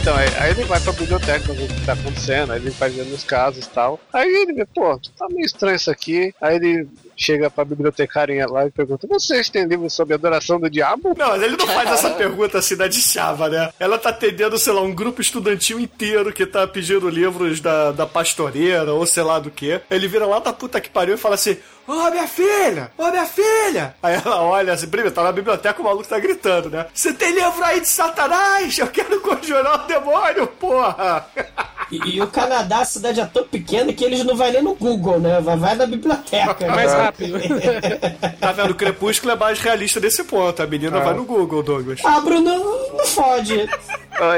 Então, aí, aí ele vai pra biblioteca ver o que tá acontecendo, aí ele vai vendo os casos e tal. Aí ele vê, pô, tá meio estranho isso aqui. Aí ele chega pra bibliotecária lá e pergunta: Vocês têm livro sobre adoração do diabo? Não, ele não faz essa pergunta assim da de chava, né? Ela tá atendendo, sei lá, um grupo estudantil inteiro que tá pedindo livros da, da pastoreira ou sei lá do que. Ele vira lá da puta que pariu e fala assim: Ô minha filha! Ô minha filha! Aí ela olha assim, primeiro, tá na biblioteca, o maluco tá gritando, né? Você tem livro aí de Satanás? Eu quero conjurar o demônio, porra! E, e o Canadá, a cidade é tão pequena que eles não vai nem no Google, né? Vai, vai na biblioteca. Mais né? rápido. Tá vendo? O Crepúsculo é mais realista desse ponto. A menina vai no Google, Douglas. Ah, Bruno, não fode.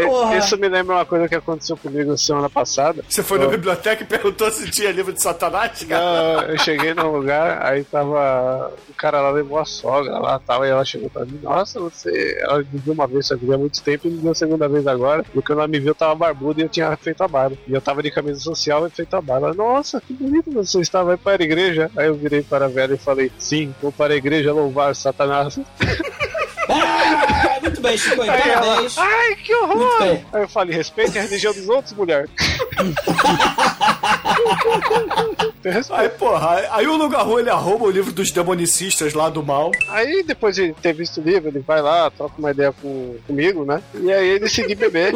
Porra. isso me lembra uma coisa que aconteceu comigo semana passada. Você foi na Eu- biblioteca e perguntou se tinha livro de Satanás, cara? Não, eu cheguei num lugar, aí tava. O cara lá levou a sogra lá tal, e ela chegou pra mim, nossa, você. Ela me viu uma vez, só que há muito tempo, e me viu a segunda vez agora. Porque quando ela me viu, eu tava barbudo e eu tinha feito a barba. E eu tava de camisa social e feito a barba. Ela, nossa, que bonito você estava aí para a igreja. Aí eu virei para a velha e falei, sim, vou para a igreja louvar Satanás. Muito bem, Chico, Aí ela, parabéns. ai, que horror! Aí eu falei, respeite a religião dos outros, mulher. Aí, porra, aí o Lugar Ruim ele arroba o livro dos demonicistas lá do mal. Aí depois de ter visto o livro, ele vai lá, troca uma ideia com, comigo, né? E aí ele decide beber.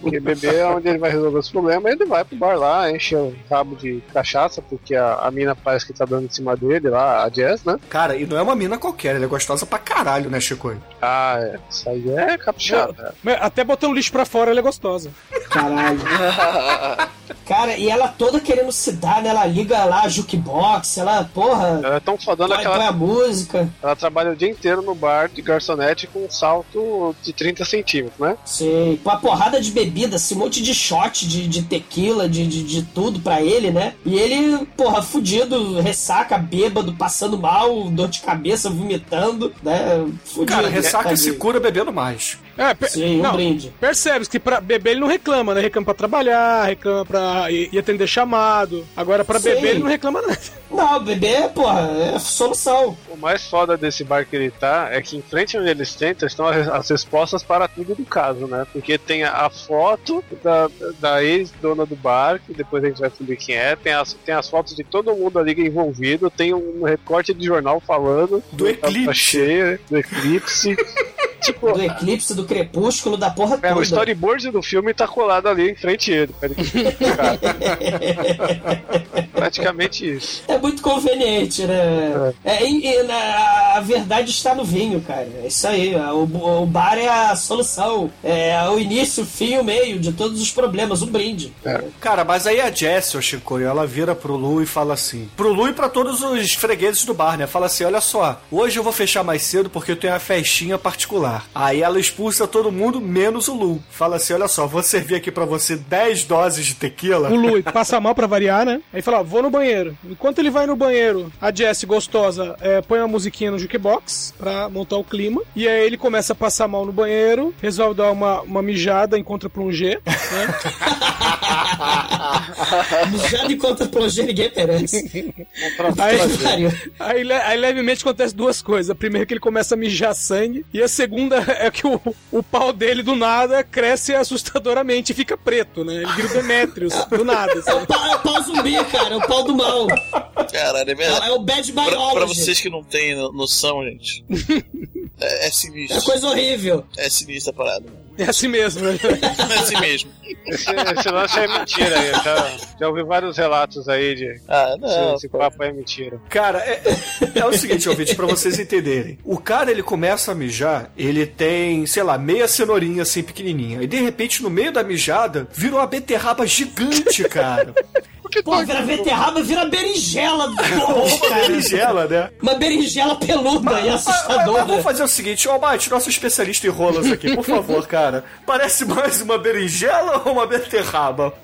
Porque beber é onde ele vai resolver os problemas. Aí ele vai pro bar lá, enche o rabo de cachaça, porque a, a mina parece que tá dando em cima dele lá, a Jess, né? Cara, e não é uma mina qualquer, ela é gostosa pra caralho, né, Chico? Ah, é. Isso aí é caprichado. Até botando lixo pra fora, ela é gostosa. Caralho. Cara, e ela toda querendo se dar, né? Ela liga lá a jukebox, ela, porra, Ela é tão fodona põe, que põe a ela, música. ela trabalha o dia inteiro no bar de garçonete com um salto de 30 centímetros, né? Sei, com uma porrada de bebida, assim, um monte de shot de, de tequila, de, de, de tudo pra ele, né? E ele, porra, fudido, ressaca, bêbado, passando mal, dor de cabeça, vomitando, né? Fudido. Cara, ressaca tadinho. se cura bebendo mais. É, per- Sim, um não, brinde. Percebe que pra beber ele não reclama, né? Reclama pra trabalhar, reclama pra ir, atender chamado. Agora pra Sim. beber ele não reclama nada. Não, beber, porra, é solução. O mais foda desse bar que ele tá é que em frente onde eles tentam estão as as respostas para tudo do caso, né? Porque tem a foto da, da ex-dona do bar, que depois a gente vai descobrir quem é, tem as, tem as fotos de todo mundo ali envolvido, tem um recorte de jornal falando Do eclipse. Tá cheia, do eclipse. tipo, Do eclipse, do crepúsculo, da porra é, toda. o storyboard do filme tá colado ali em frente a ele. Praticamente isso. É muito conveniente, né? É, e- e na- a verdade está no vinho, cara. É isso aí. O, o bar é a solução. É o início, o fim e o meio de todos os problemas. Um brinde. Cara, mas aí a Jess, ô Chico, ela vira pro Lu e fala assim. Pro Lu e pra todos os fregueses do bar, né? Fala assim: olha só, hoje eu vou fechar mais cedo porque eu tenho uma festinha particular. Mar. Aí ela expulsa todo mundo, menos o Lu. Fala assim: olha só, vou servir aqui pra você 10 doses de tequila. O Lu passa mal pra variar, né? Aí fala, ó, vou no banheiro. Enquanto ele vai no banheiro, a Jessie gostosa é, põe uma musiquinha no jukebox pra montar o clima. E aí ele começa a passar mal no banheiro, resolve dar uma, uma mijada, encontra plongé, né? Já encontra plongé, ninguém merece. Aí, aí, aí levemente acontece duas coisas. A primeira é que ele começa a mijar sangue. E a segunda é que o, o pau dele do nada cresce assustadoramente e fica preto, né? Ele vira o Demetrius do nada. É o pau, é o pau zumbi, cara, é o pau do mal. Caralho, é verdade. É, é o bad Pra, pra biology. vocês que não têm no- noção, gente. É, é sinistro. É coisa horrível. É sinistra a parada. É assim mesmo, né? É assim mesmo. Esse, esse lance é mentira aí. Eu já, já ouvi vários relatos aí de. Ah, não. Esse, esse papo é mentira. Cara, é, é- é o seguinte, ouvinte, pra vocês entenderem. O cara, ele começa a mijar, ele tem, sei lá, meia cenourinha assim pequenininha. E de repente, no meio da mijada, vira uma beterraba gigante, cara. Pô, vira beterraba, vira berinjela do Uma cara. berinjela, né? Uma berinjela peluda e Mas, assustadora. vamos fazer o seguinte, ó, Mate, nosso especialista em rolas aqui, por favor, cara. Parece mais uma berinjela ou uma beterraba?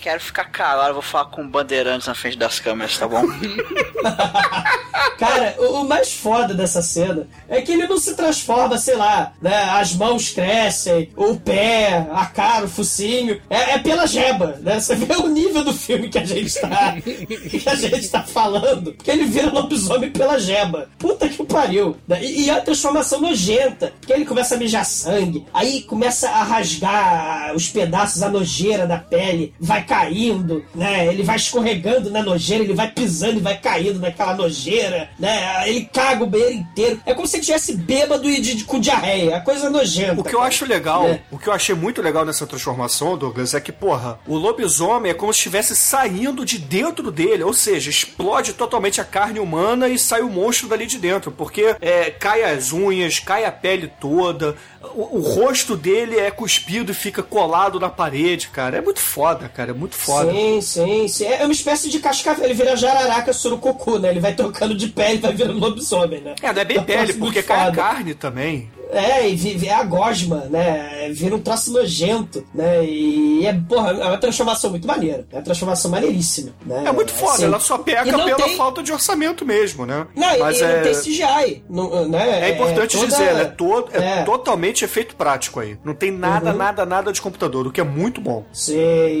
Quero ficar calado, vou falar com bandeirantes na frente das câmeras, tá bom? Cara, o, o mais foda dessa cena é que ele não se transforma, sei lá, né? As mãos crescem, o pé, a cara, o focinho. É, é pela jeba, né? Você vê o nível do filme que a gente tá. que a gente tá falando. Que ele vira lobisomem pela jeba. Puta que pariu. E, e a transformação nojenta. Que ele começa a mijar sangue, aí começa a rasgar os pedaços, a nojeira da pele, vai caindo, né? Ele vai escorregando na nojeira, ele vai pisando e vai caindo naquela nojeira, né? Ele caga o banheiro inteiro. É como se ele estivesse bêbado e de, de- com diarreia. É coisa nojenta. O que eu acho legal, É. o que eu achei muito legal nessa transformação, Douglas, é que, porra, o lobisomem é como se estivesse saindo de dentro dele, ou seja, explode totalmente a carne humana e sai o monstro dali de dentro, porque é, cai as unhas, cai a pele toda, o, o rosto dele é cuspido e fica colado na parede, cara. É muito foda, cara, é muito foda. Sim, sim, sim. É uma espécie de cascavel. Ele vira jararaca surucucu, né? Ele vai trocando de pele e vai virando lobisomem, né? É, não é bem Eu pele, acho muito porque cai a carne também. É, e é a gosma, né? Vira um troço nojento, né? E é, porra, é uma transformação muito maneira. É uma transformação maneiríssima, né? É muito foda, Assim, ela só peca pela tem- falta de orçamento mesmo, né? Não, Mas e, é... não tem CGI, não, né? É importante toda- dizer, né? Todo, é, É. totalmente efeito prático aí. Não tem nada, Uhum. nada, nada de computador, o que é muito bom. Sim,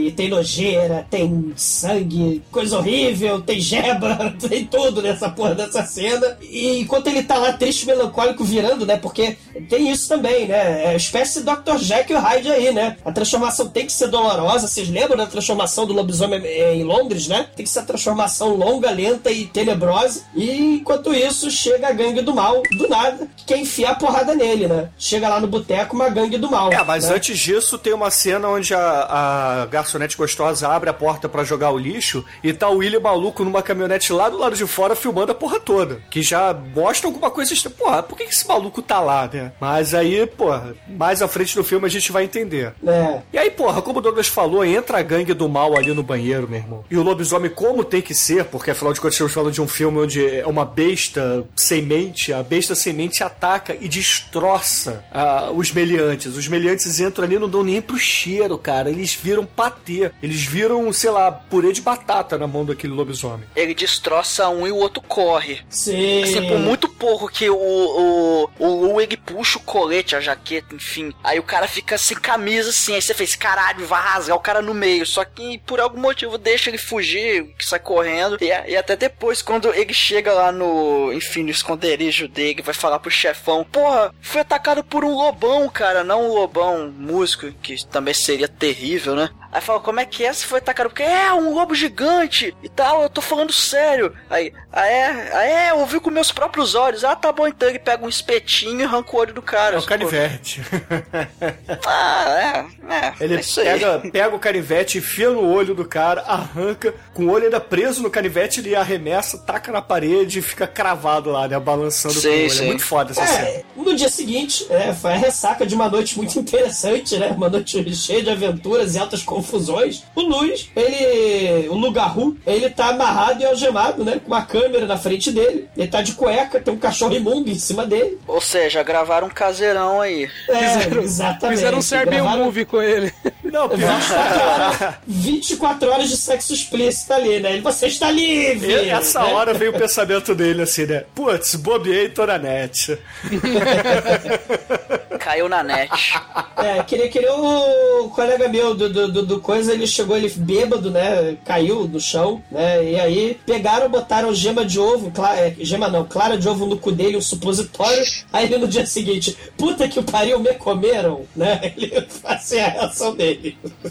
e tem nojeira, tem sangue, coisa horrível, tem jeba, tem tudo nessa porra dessa cena. E enquanto ele tá lá triste, melancólico, virando, né? Porque tem isso também, né? É espécie de Dr. Jekyll e Hyde aí, né? A transformação tem que ser dolorosa. Vocês lembram da transformação do lobisomem eh, em Londres, né? Tem que ser a transformação longa, lenta e tenebrosa. E enquanto isso, chega a gangue do mal, do nada, que quer enfiar a porrada nele, né? Chega lá no boteco uma gangue do mal. É, mas né? antes disso tem uma cena onde a, a garçonete gostosa abre a porta pra jogar o lixo e tá o William maluco numa caminhonete lá do lado de fora filmando a porra toda. Que já mostra alguma coisa estranha. Porra, por que esse maluco tá lá, né? Mas aí, porra, mais à frente do filme a gente vai entender. É. E aí, porra, como o Douglas falou, entra a gangue do mal ali no banheiro, meu irmão. E o lobisomem, como tem que ser, porque afinal de contas estamos falando de um filme onde é uma besta sem mente, a besta sem mente ataca e destroça ah, os meliantes. Os meliantes entram ali e não dão nem pro cheiro, cara. Eles viram patê. Eles viram, sei lá, purê de batata na mão daquele lobisomem. Ele destroça um e o outro corre. Sim. Assim, por muito pouco que o, o, o Lu, ele puxa o colete, a jaqueta, enfim. Aí o cara fica sem camisa, assim. Aí você fez, caralho, vai rasgar o cara no meio. Só que por algum motivo deixa ele fugir, que sai correndo. E, e até depois, quando ele chega lá no, enfim, no esconderijo dele, vai falar pro chefão: Porra, fui atacado por um lobão, cara. Não um lobão músico, que também seria terrível, né? Aí fala, como é que é? Você foi atacado? Porque é um lobo gigante e tal, eu tô falando sério. Aí, ah é? Ah é? Eu vi com meus próprios olhos. Ah, tá bom, então ele pega um espetinho e arranca o olho do cara. É o canivete. Ah, é, é. Ele é isso aí. pega, pega o canivete, enfia no olho do cara, arranca, com o olho ainda preso no canivete, ele arremessa, taca na parede e fica cravado lá, né? Balançando Sim, com o olho. sim. É muito foda essa cena. É, no dia seguinte, é, foi a ressaca de uma noite muito interessante, né? Uma noite cheia de aventuras e altas confusões. O Luiz, ele. o Lugarru, ele tá amarrado e algemado, né? Com uma câmera na frente dele. Ele tá de cueca, tem um cachorro imundo em cima dele. Ou seja, gravaram um caseirão aí. É, Fizeram- exatamente. Fizeram um Serbian Gravaram Movie com ele. Não, pior. 24 horas, 24 horas de sexo explícito ali, né? Ele, você está livre! E essa né? hora veio o pensamento dele assim, né? Putz, bobeei, tô na net. Caiu na net. É, queria, queria o colega meu do, do, do- coisa, ele chegou, ele bêbado, né? Caiu no chão, né? E aí pegaram, botaram gema de ovo, cla- é, gema não, clara de ovo no cu dele, um supositório. Aí ele no dia seguinte, puta que pariu, me comeram, né? Ele assim a reação dele.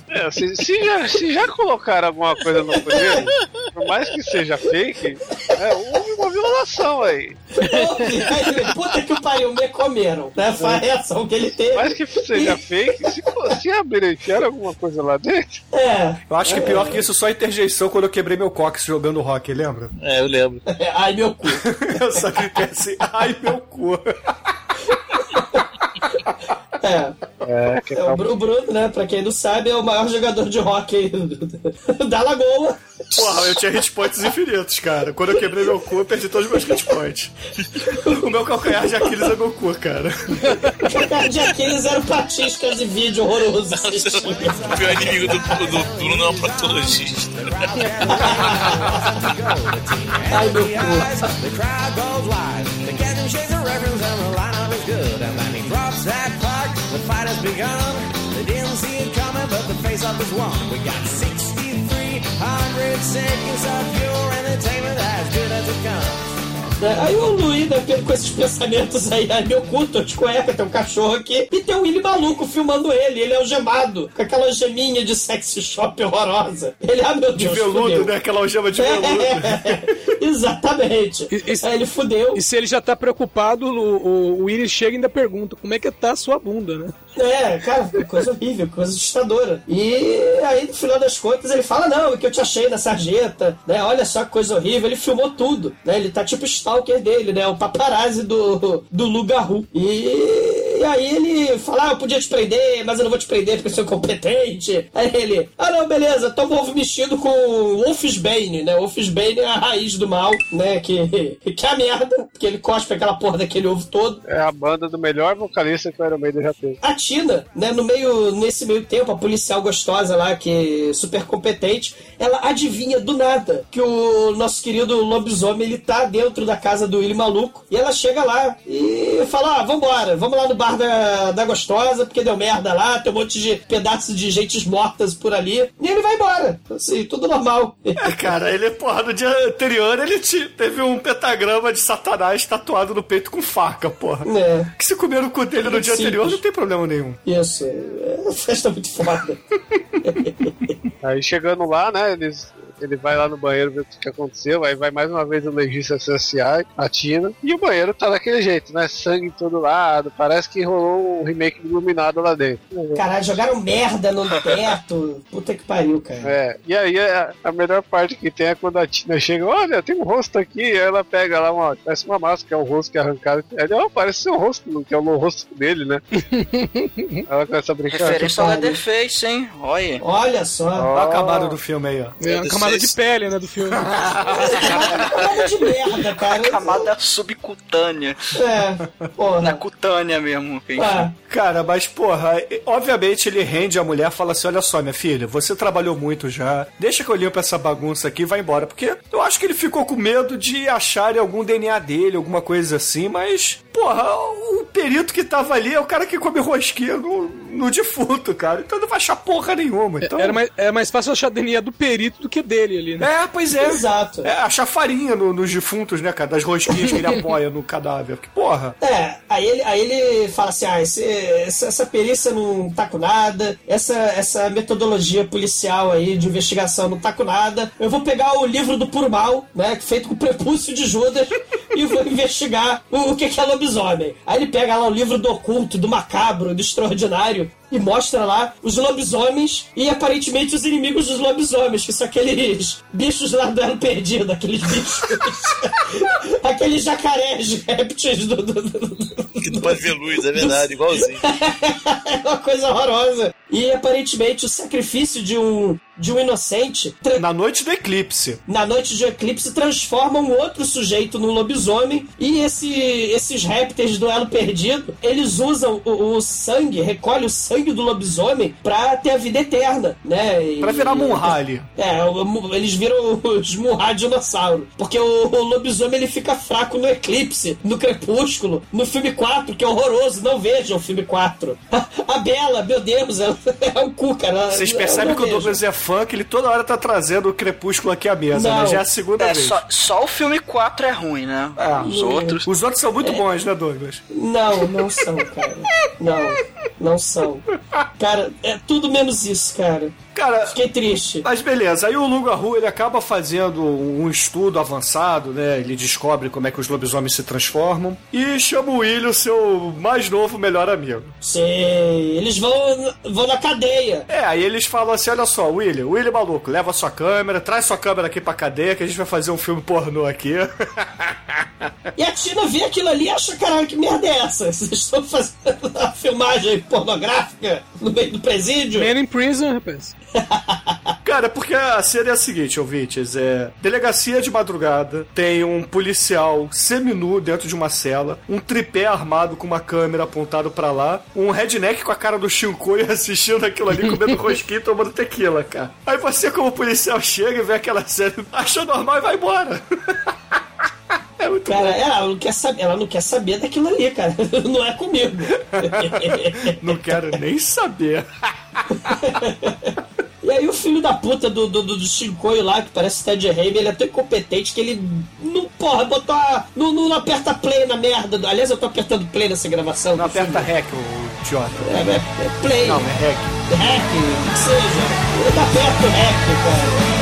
É, se, se já, se já colocaram alguma coisa no dele, por mais que seja fake, é, houve uma violação aí. Puta que pariu, me comeram, né? Foi a reação que ele teve. Mais que seja fake, se, se alguma coisa lá dentro. É. Eu acho que pior que isso, só interjeição quando eu quebrei meu cox jogando rock, lembra? É, eu lembro. Ai, meu cu. Eu só gritei assim, ai meu cu. É. É, que É, o Bru- o Bruno, né, pra quem não sabe, é o maior jogador de hockey da Lagoa. Porra, eu tinha hit points infinitos, cara. Quando eu quebrei meu cu, eu perdi todos os meus hit points. O meu calcanhar de Aquiles é meu cu, cara. de Aquiles era o patiscas de vídeo horroroso. O pior inimigo do, do Bruno é um proctologista. Ai, meu cu. The fight has begun. They didn't see it coming, but the face-off is won. We got 6,300 seconds of pure entertainment as good as it comes. Né? Aí o Luiz, né, com- esses pensamentos aí, ai meu cu, tô de cueca, tem um cachorro aqui, e tem um Willy maluco filmando ele, ele é algemado, com aquela geminha de sexy shop horrorosa. Ele, ah meu De Deus, veludo, fudeu. né? Aquela algema de veludo. Exatamente. Aí ele fudeu. E se ele já tá preocupado, o, o, o Willis chega e ainda pergunta como é que tá a sua bunda, né? É, cara, coisa horrível, coisa assustadora. E aí, no final das contas, ele fala: Não, é que eu te achei na sarjeta, né? Olha só que coisa horrível. Ele filmou tudo, né? Ele tá tipo o stalker dele, né? O paparazzi do, do Lugarru. E, e aí ele fala: Ah, eu podia te prender, mas eu não vou te prender porque eu sou incompetente. Aí ele: Ah, não, beleza, toma ovo mexido com Wolfsbane, né? Wolfsbane é a raiz do mal, né? Que, que é a merda, porque ele cospe aquela porra daquele ovo todo. É a banda do melhor vocalista que o Iron Maiden já teve. A Tina, né, no meio, nesse meio tempo, a policial gostosa lá, que é super competente, ela adivinha do nada que o nosso querido lobisomem, ele tá dentro da casa do Willy Maluco, e ela chega lá e fala, ah, vambora, vamos lá no bar da, da gostosa, porque deu merda lá, tem um monte de pedaços de gentes mortas por ali, e ele vai embora, assim, tudo normal. É, cara, ele, porra, no dia anterior ele te- teve um pentagrama de satanás tatuado no peito com faca, porra. É. Que se comer no cu dele no dia Simples. anterior não tem problema nenhum. Isso, é uma festa muito foda. Aí chegando lá, né, eles, ele vai lá no banheiro ver o que que aconteceu, aí vai mais uma vez o legista social, a Tina, e o banheiro tá daquele jeito, né, sangue em todo lado, parece que rolou um remake do Iluminado lá dentro. Caralho, jogaram merda no teto, puta que pariu, cara. É, e aí a, a melhor parte que tem é quando a Tina chega, olha, tem um rosto aqui, aí ela pega lá uma, parece uma máscara, que é o rosto que é arrancado, ela, ó, parece ser um rosto, que é o rosto dele, né? ela começa a brincar. Referência ao Leatherface, hein? Olha. Olha só. Olha a camada do filme aí, ó. É camada de pele, né, do filme. Camada de merda, cara. Camada subcutânea. É, porra. Na cutânea mesmo. enfim. Cara, mas porra, e- obviamente ele rende a mulher fala assim: olha só, minha filha, você trabalhou muito já, deixa que eu limpo essa bagunça aqui e vai embora. Porque eu acho que ele ficou com medo de acharem algum DNA dele, alguma coisa assim, mas, porra, o perito que tava ali é o cara que come rosquinha no, no defunto, cara. Então não vai achar porra nenhuma. Então... Era mais, é mais fácil achar DNA do perito do que dele ali, né? É, pois é. Exato. É, achar farinha no- nos defuntos, né, cara? Das rosquinhas que ele apoia no cadáver. Que porra. É, aí ele, aí ele fala assim: ah, esse- essa, essa perícia não tá com nada, essa, essa metodologia policial aí de investigação não tá com nada. Eu vou pegar o livro do Puro Mal, né, feito com o prepúcio de Judas, e vou investigar o, o que que é lobisomem. Aí ele pega lá o livro do oculto, do macabro, do extraordinário, e mostra lá os lobisomens e aparentemente os inimigos dos lobisomens, que são aqueles bichos lá do Elo Perdido, aqueles bichos. aqueles jacarés répteis do, do- do- Que não pode ver luz, é verdade, igualzinho. é uma coisa horrorosa. E aparentemente o sacrifício de um de um inocente. Na noite do eclipse. na noite de eclipse transformam um outro sujeito num lobisomem e esse, esses répteis do elo perdido eles usam o, o sangue, recolhem o sangue do lobisomem pra ter a vida eterna, né? E- Pra virar Munhali. É, eles viram os Munhá dinossauro. Porque o, o lobisomem ele fica fraco no eclipse, no crepúsculo, no filme 4, que é horroroso. Não vejam o filme 4. A, Bela, meu Deus, é, é um cu, cara. Vocês percebem que o. Douglas é fã, que ele toda hora tá trazendo o crepúsculo aqui à mesa, Não. né? Já é a segunda É, vez. só, só o filme 4 é ruim, né? Ah, Os outros. Os outros são muito bons, né, Douglas? Não, não são, cara. Não, não são. Cara, é tudo menos isso, cara. Cara, Fiquei triste. Mas beleza, aí o Luga Ru ele acaba fazendo um estudo avançado, né? Ele descobre como é que os lobisomens se transformam e chama o Willy, o seu mais novo melhor amigo. Sei, eles vão, vão na cadeia. É, aí eles falam assim: olha só, Willy, Willy maluco, leva sua câmera, traz sua câmera aqui pra cadeia que a gente vai fazer um filme pornô aqui. E a Tina vê aquilo ali e acha, caralho, que merda é essa? Vocês estão fazendo a filmagem pornográfica no meio do presídio? Man in Prison, rapaz. Cara, porque a cena é a seguinte, ouvintes: é. Delegacia de madrugada, tem um policial seminu dentro de uma cela, um tripé armado com uma câmera apontado pra lá, um redneck com a cara do Shinkoi assistindo aquilo ali, comendo rosquinha e tomando tequila, cara. Aí você, como policial, chega e vê aquela cena, acha normal e vai embora. É muito Cara, bom. ela não, quer saber, ela não quer saber daquilo ali, cara. Não é comigo. Não quero nem saber. E aí o filho da puta do, do, do, do Shinkoi lá, que parece Ted Raimi, ele é tão incompetente que ele não, porra, botou a, não, não aperta play na merda. Aliás, eu tô apertando play nessa gravação. Não filme. aperta rec, o idiota. É, é, é play. Não, é rec. Hack, que seja. Ele tá do hack, cara.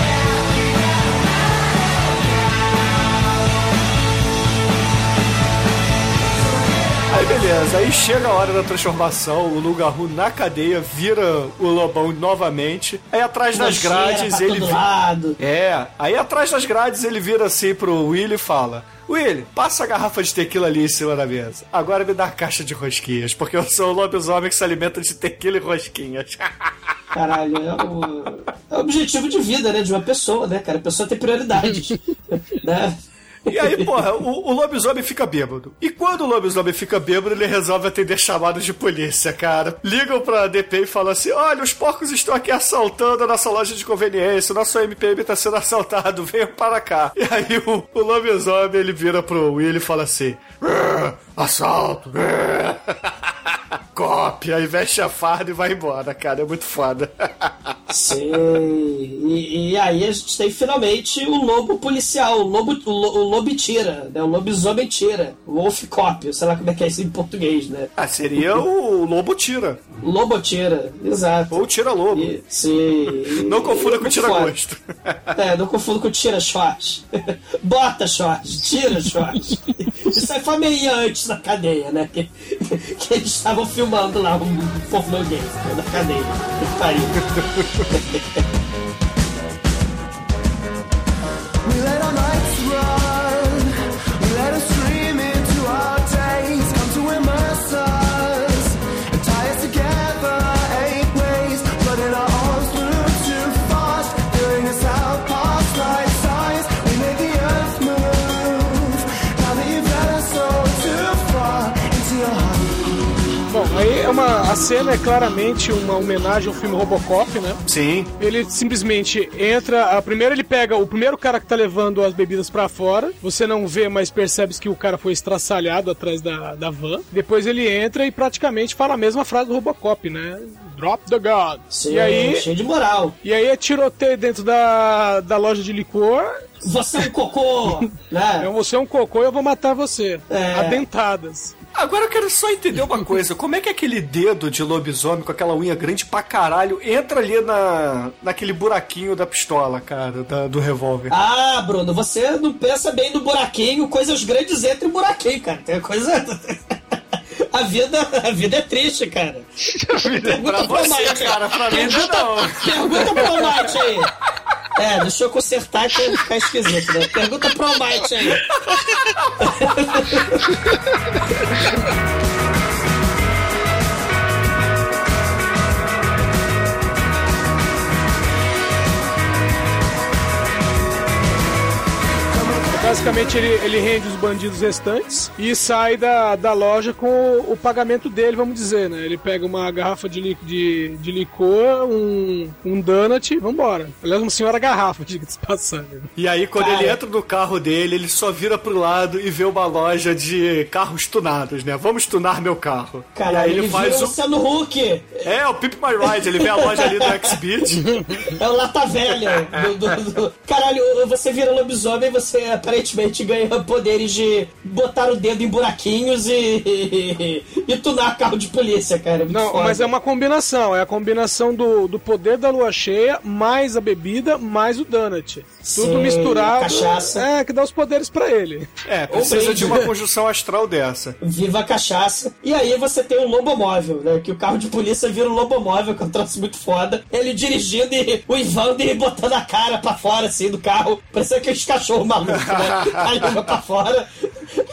Aí beleza, aí chega a hora da transformação, o Lugarru na cadeia vira o lobão novamente. Aí atrás das grades pra ele. todo lado. É, aí atrás das grades ele vira assim pro Willy e fala: Willy, passa a garrafa de tequila ali em cima da mesa. Agora me dá a caixa de rosquinhas, porque eu sou o lobisomem que se alimenta de tequila e rosquinhas. Caralho, é o, é o objetivo de vida, né? De uma pessoa, né, cara? A pessoa tem prioridades. né? E aí, porra, o, o lobisomem fica bêbado. E quando o lobisomem fica bêbado, ele resolve atender chamados de polícia, cara. Ligam pra DP e falam assim: olha, os porcos estão aqui assaltando a nossa loja de conveniência, o nosso MPM tá sendo assaltado, venham para cá. E aí o, o lobisomem ele vira pro Will e fala assim: "Ah, assalto, ah." cópia, aí veste a farda e vai embora, cara. É muito foda. Sei. E, e aí a gente tem finalmente o lobo policial, o lobo, o, lo- o lobo tira, né? O lobisomem tira. O Wolf Cop, sei lá como é que é isso em português, né? Ah, seria o lobo tira. Lobo tira, exato. Ou tira lobo. E- sim. Não confunda com tira gosto. É, não confundo com tira short. Bota short, tira short. Isso aí foi meio antes da cadeia, né? Que, que eles estavam filmando lá um pornô né, na cadeia. Que pariu. a cena é claramente uma homenagem ao filme Robocop, né? Sim. Ele simplesmente entra. A, primeiro ele pega o primeiro cara que tá levando as bebidas pra fora. Você não vê, mas percebe que o cara foi estraçalhado atrás da, da van. Depois ele entra e praticamente fala a mesma frase do Robocop, né? Drop the gun. Sim, e aí, cheio de moral. E aí é tiroteio dentro da, da loja de licor. Você é um cocô, né? Eu, você é um cocô e eu vou matar você. É. Adentadas. Agora eu quero só entender uma coisa. Como é que aquele dedo de lobisomem com aquela unha grande pra caralho entra ali na, naquele buraquinho da pistola, cara, da- do revólver? Ah, Bruno, você não pensa bem no buraquinho, coisas grandes entram em buraquinho, cara. Tem coisa. A vida, a vida é triste, cara. Pra você, cara, pra mim pergunta, não. Pergunta pro Almighty aí. É, deixa eu consertar que vai ficar esquisito, né? Pergunta pro Almighty aí. Basicamente, ele, ele rende os bandidos restantes e sai da, da loja com o, o pagamento dele, vamos dizer, né? Ele pega uma garrafa de, li- de, de licor, um, um donut e vambora. Aliás, uma senhora garrafa, diga-se de passagem. E aí, quando Cara. ele entra no carro dele, ele só vira pro lado e vê uma loja de carros tunados, né? Vamos tunar meu carro. e Cara, aí ele, ele faz o. Luciano Huck. É, o Pip My Ride, ele vê a loja ali do X-Beat. É o Lata Velha. do- do- do- Caralho, você vira lobisomem e você aparentemente ganha poderes de botar o dedo em buraquinhos e, e, tunar carro de polícia, cara. Muito Não, foda. mas é uma combinação. É a combinação do, do poder da lua cheia, mais a bebida, mais o donut. Tudo Sim, misturado. cachaça. É, que dá os poderes pra ele. É, precisa de uma conjunção astral dessa. Viva a cachaça. E aí você tem o lobomóvel, né? Que o carro de polícia vira um lobomóvel, que é um troço muito foda. Ele dirigindo e o Ivander botando a cara pra fora, assim, do carro. Parecia aqueles cachorros malucos, né? A língua pra fora.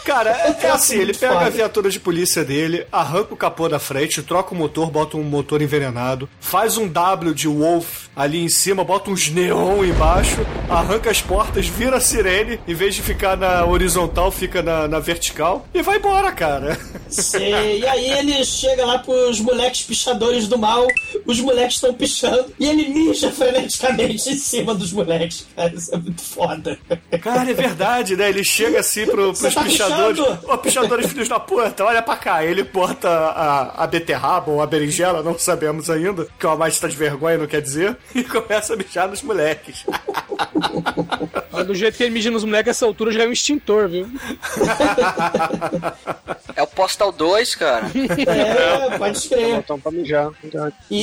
Cara, é, é assim, ele pega foda. a viatura de polícia dele, arranca o capô da frente, troca o motor, bota um motor envenenado, faz um W de Wolf ali em cima, bota uns neon embaixo, arranca as portas, vira a sirene, em vez de ficar na horizontal, fica na, na vertical e vai embora, cara. Sim, e aí ele chega lá pros moleques pichadores do mal, os moleques estão pichando, e ele mija freneticamente em cima dos moleques. Cara, isso é muito foda. Cara, é verdade, né? Ele chega assim pro, pros tá pichadores. pichando? Ô, pichadores filhos da puta, olha pra cá. Ele bota a, a beterraba ou a berinjela, não sabemos ainda, que o Amate tá de vergonha, não quer dizer, e começa a mijar nos moleques. Mas do jeito que ele mija nos moleques, essa altura já é um extintor, viu? É o Postal 2, cara. É, pode crer. Botão pra mijar. E,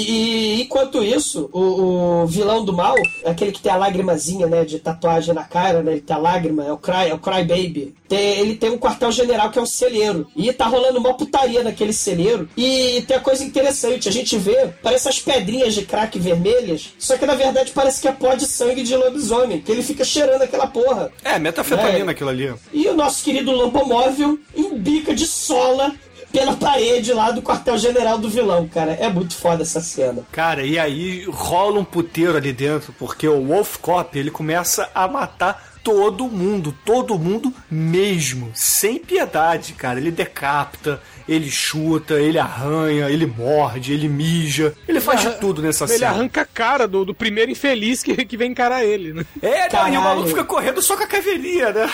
e enquanto isso, o, o vilão do mal, aquele que tem a lágrimazinha, né, de tatuagem na cara, né, ele tem a lágrima, é o Cry, é o Cry Baby. Tem- ele tem um quartel-general que é um celeiro. E tá rolando uma putaria naquele celeiro. E tem a coisa interessante, a gente vê, parece as pedrinhas de crack vermelhas, só que na verdade parece que é pó de sangue de lobisomem, que ele fica cheirando aquela porra. É, metafetamina É. aquilo ali. E o nosso querido lobomóvel embica de sola pela parede lá do quartel-general do vilão, cara. É muito foda essa cena. Cara, e aí rola um puteiro ali dentro, porque o Wolf Cop, ele começa a matar todo mundo, todo mundo mesmo, sem piedade, cara. Ele decapita, ele chuta, ele arranha, ele morde, ele mija, ele faz de tudo nessa Ele cena. arranca a cara do, do primeiro infeliz que, que vem encarar ele, né? É, e o maluco fica correndo só com a caveirinha, né?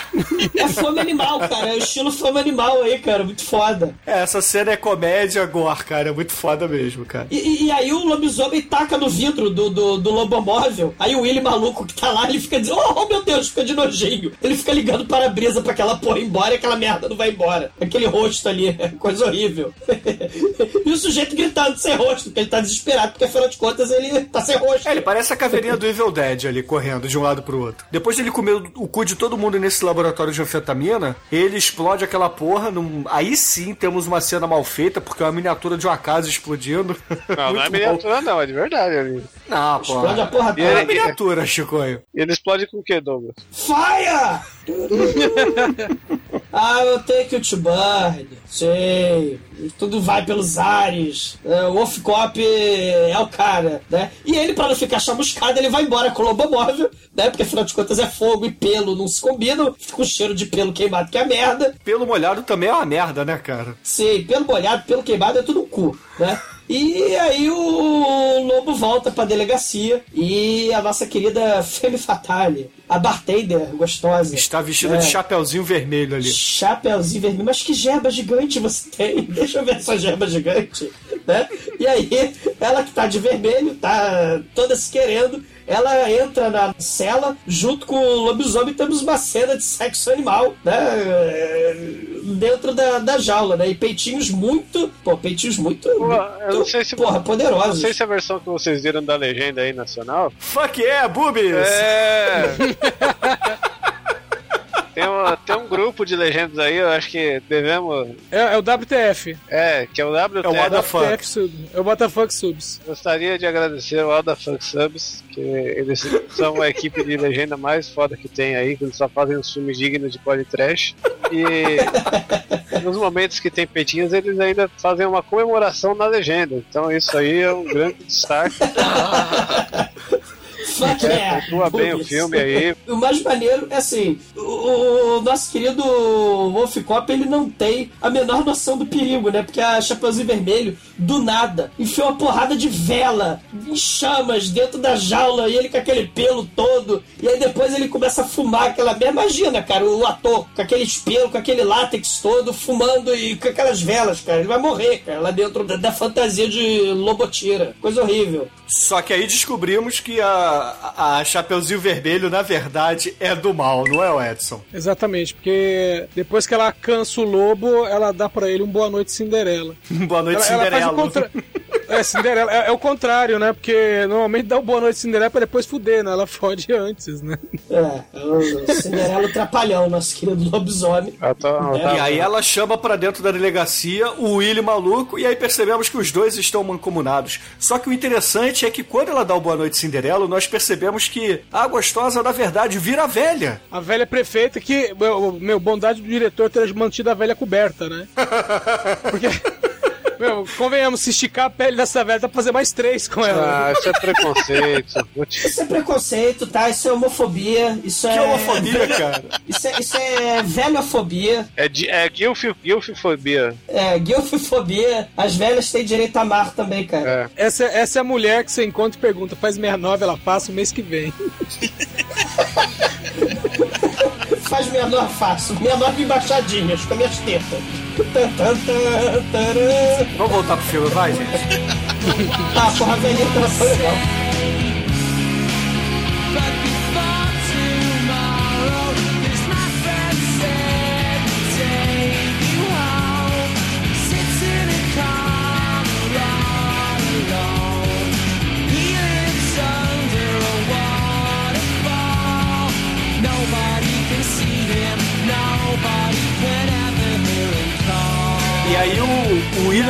É fome animal, cara. É o estilo fome animal aí, cara. Muito foda. É, essa cena é comédia gore, cara. É muito foda mesmo, cara. E, e- e aí o lobisomem taca no vidro do, do, do lobomóvel. Aí o Willy maluco que tá lá, ele fica dizendo, oh meu Deus, fica de nojinho. Ele fica ligando para a brisa pra aquela porra ir embora e aquela merda não vai embora. Aquele rosto ali, é coisa horrível. e o sujeito gritando sem rosto, porque ele tá desesperado, porque afinal de contas ele tá sem rosto. É, ele parece a caveirinha do Evil Dead ali, correndo de um lado pro outro. Depois de ele comer o cu de todo mundo nesse laboratório de anfetamina, ele explode aquela porra. Num... Aí sim temos uma cena mal feita, porque é uma miniatura de uma casa explodindo. Não, não é bom. miniatura, não, é de verdade ali. Não, pô. Explode a porra É toda. miniatura, Chicoio. E ele explode com o que, Douglas? Fire! ah, eu tenho que te burn. Sei. Tudo vai pelos ares. É, o Wolf Cop é o cara, né? E ele, pra não ficar chamuscado, ele vai embora com o lobomóvel, né? Porque afinal de contas é fogo e pelo não se combinam. Fica com cheiro de pelo queimado que é merda. Pelo molhado também é uma merda, né, cara? Sim, pelo molhado, pelo queimado é tudo cu, né? E aí o lobo volta pra delegacia e a nossa querida Femme Fatale, a bartender gostosa. Está vestida É. de chapeuzinho vermelho ali. Chapeuzinho vermelho, mas que gerba gigante você tem? Deixa eu ver essa gerba gigante, né? E aí, ela que tá de vermelho, tá toda se querendo, ela entra na cela junto com o lobisomem, temos uma cena de sexo animal, né? É, Dentro da, da jaula, né? E peitinhos muito. Pô, peitinhos muito. Pô, eu não sei se porra, Não poderosos. sei se a versão que vocês viram da legenda aí nacional. Fuck yeah, boobies! É. tem, uma- tem um grupo de legendas aí, eu acho que devemos. É, é o WTF. É, que é o WTF. É o What the fuck. WTF Subs. É o WTF Subs. Gostaria de agradecer ao Alda Funk Subs, que eles são a equipe de legenda mais foda que tem aí, que eles só fazem uns filmes dignos de podcast. E nos momentos que tem peitinhos, eles ainda fazem uma comemoração na legenda. Então isso aí é um grande destaque. Só que é. Pontua bem o filme aí. O mais maneiro é assim: o, o nosso querido Wolf Cop ele não tem a menor noção do perigo, né? Porque a Chapeuzinho Vermelho, do nada, enfiou uma porrada de vela em chamas dentro da jaula e ele com aquele pelo todo. E aí depois ele começa a fumar aquela. Imagina, cara, o ator com aquele pelo, com aquele látex todo, fumando e com aquelas velas, cara. Ele vai morrer, cara, lá dentro da, da fantasia de Lobotira. Coisa horrível. Só que aí descobrimos que a, a Chapeuzinho Vermelho, na verdade, é do mal, não é, o Edson? Exatamente, porque depois que ela cansa o lobo, ela dá pra ele um boa noite Cinderela. Boa noite, ela, ela faz Cinderela. o contra... É, Cinderela. É, é o contrário, né? Porque normalmente dá o boa noite Cinderela pra depois fuder, né? Ela fode antes, né? É, o Cinderela o Trapalhão, nosso querido lobisomem. tá, E aí ela chama pra dentro da delegacia o Willy maluco e aí percebemos que os dois estão mancomunados. Só que o interessante é que quando ela dá o Boa Noite Cinderela, nós percebemos que a gostosa, na verdade, vira velha. A velha prefeita que, meu, meu bondade do diretor ter mantido a velha coberta, né? Porque, meu, convenhamos, se esticar a pele dessa velha, dá pra fazer mais três com ela. Ah, isso é preconceito. Isso é preconceito, tá? Isso é homofobia. Isso é. homofobia, cara? Isso é, isso é velhofobia. É, é guilf, guilfobia. É, guilfofobia. As velhas têm direito a amar também, cara. Essa, essa é a mulher que você encontra e pergunta, faz 69, ela passa o mês que vem. Faz menor fácil. Menor de embaixadinhas com minhas tetas. Vamos voltar pro filme, vai, gente. ah, porra, a velhinha tão legal.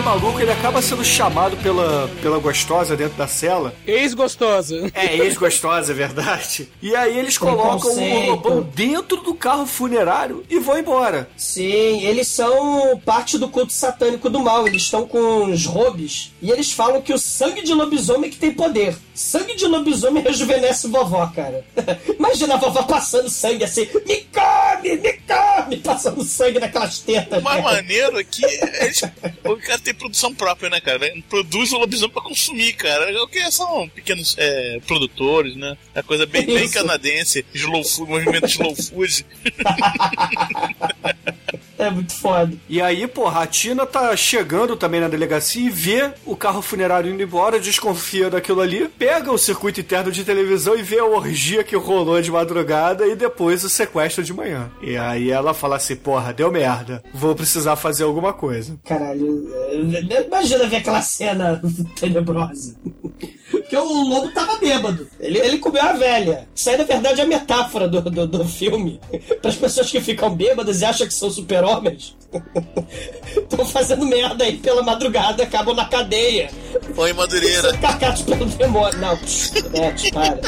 Maluco, ele acaba sendo chamado pela, pela gostosa dentro da cela. Ex-gostosa. É, ex-gostosa, é verdade. E aí eles colocam o. Lobão dentro do carro funerário e vão embora. Sim, eles são parte do culto satânico do mal. Eles estão com os robes. E eles falam que o sangue de lobisomem é que tem poder. Sangue de lobisomem rejuvenesce vovó, cara. Imagina a vovó passando sangue assim. Me come, me come! Passando sangue naquelas tetas. O mais cara. maneiro é que eles, o cara tem produção própria, né, cara? Produz o lobisomem pra consumir, cara. O que são pequenos é, produtores, né? É coisa bem, bem canadense, slow food, movimento slow food. É muito foda. E aí, porra, a Tina tá chegando também na delegacia e vê o carro funerário indo embora, desconfia daquilo ali, pega o circuito interno de televisão e vê a orgia que rolou de madrugada e depois o sequestro de manhã. E aí ela fala assim, porra, deu merda, vou precisar fazer alguma coisa. Caralho, imagina ver aquela cena tenebrosa. Porque o lobo tava bêbado. Ele, ele comeu a velha. Isso aí, na verdade, é a metáfora do, do, do filme. Para as pessoas que ficam bêbadas e acham que são super-homens. Estão fazendo merda aí pela madrugada, acabam na cadeia. Em Madureira. São Carcados pelo demônio. Não, psh, Neto, para.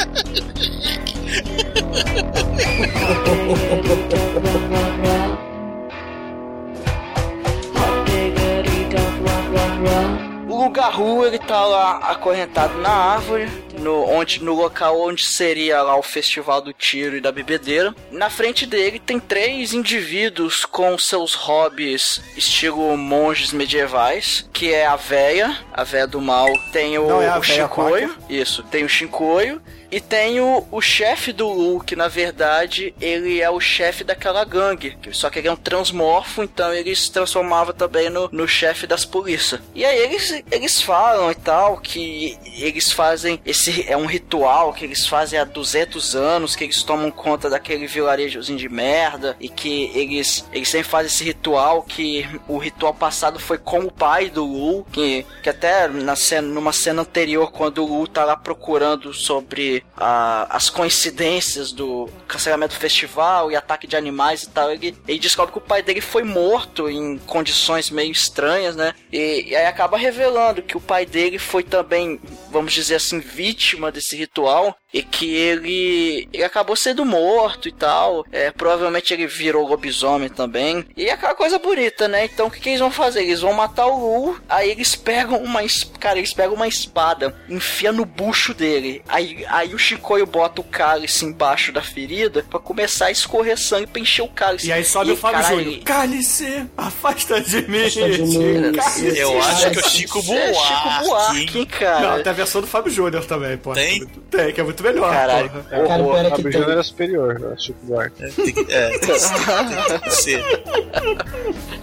O Garru, ele tá lá acorrentado na árvore, no, onde, no local onde seria lá o festival do tiro e da bebedeira. Na frente dele tem três indivíduos com seus hobbies estilo monges medievais, que é a véia, a véia do mal, tem o, Não, é o véia Shinkoio, isso, tem o Shinkoio, e tem o, o chefe do Lu, que na verdade ele é o chefe daquela gangue. Só que ele é um transmorfo, então ele se transformava também no, no chefe das polícias. E aí eles, eles falam e tal que eles fazem esse é um ritual que eles fazem há 200 anos, que eles tomam conta daquele vilarejozinho de merda e que eles eles sempre fazem esse ritual que o ritual passado foi com o pai do Lu, que, que até na cena, numa cena anterior quando o Lu tá lá procurando sobre as coincidências do cancelamento do festival e ataque de animais e tal, ele, ele descobre que o pai dele foi morto em condições meio estranhas, né? E, e aí acaba revelando que o pai dele foi também, vamos dizer assim, vítima desse ritual, e que ele, ele acabou sendo morto e tal. É, provavelmente ele virou lobisomem também. E é aquela coisa bonita, né? Então o que, que eles vão fazer? Eles vão matar o Lu, aí eles pegam uma cara, eles pegam uma espada, enfia no bucho dele. Aí, aí o Chicoio bota o cálice embaixo da ferida pra começar a escorrer sangue pra encher o cálice. E aí sobe o Fábio caralho, Júnior. Cálice, afasta de mim. Afasta de mim. Cálice. Eu acho que o Chico É, Chico Buarque. Buarque, hein, cara. Não, tem a versão do Fábio Júnior também, pô. Tem? Tem, que é muito melhor. Caralho. porra. É, Cara, o pior é que tem. Era superior, né? Chico Buarque. É, tem que, é, tem que ser, ser.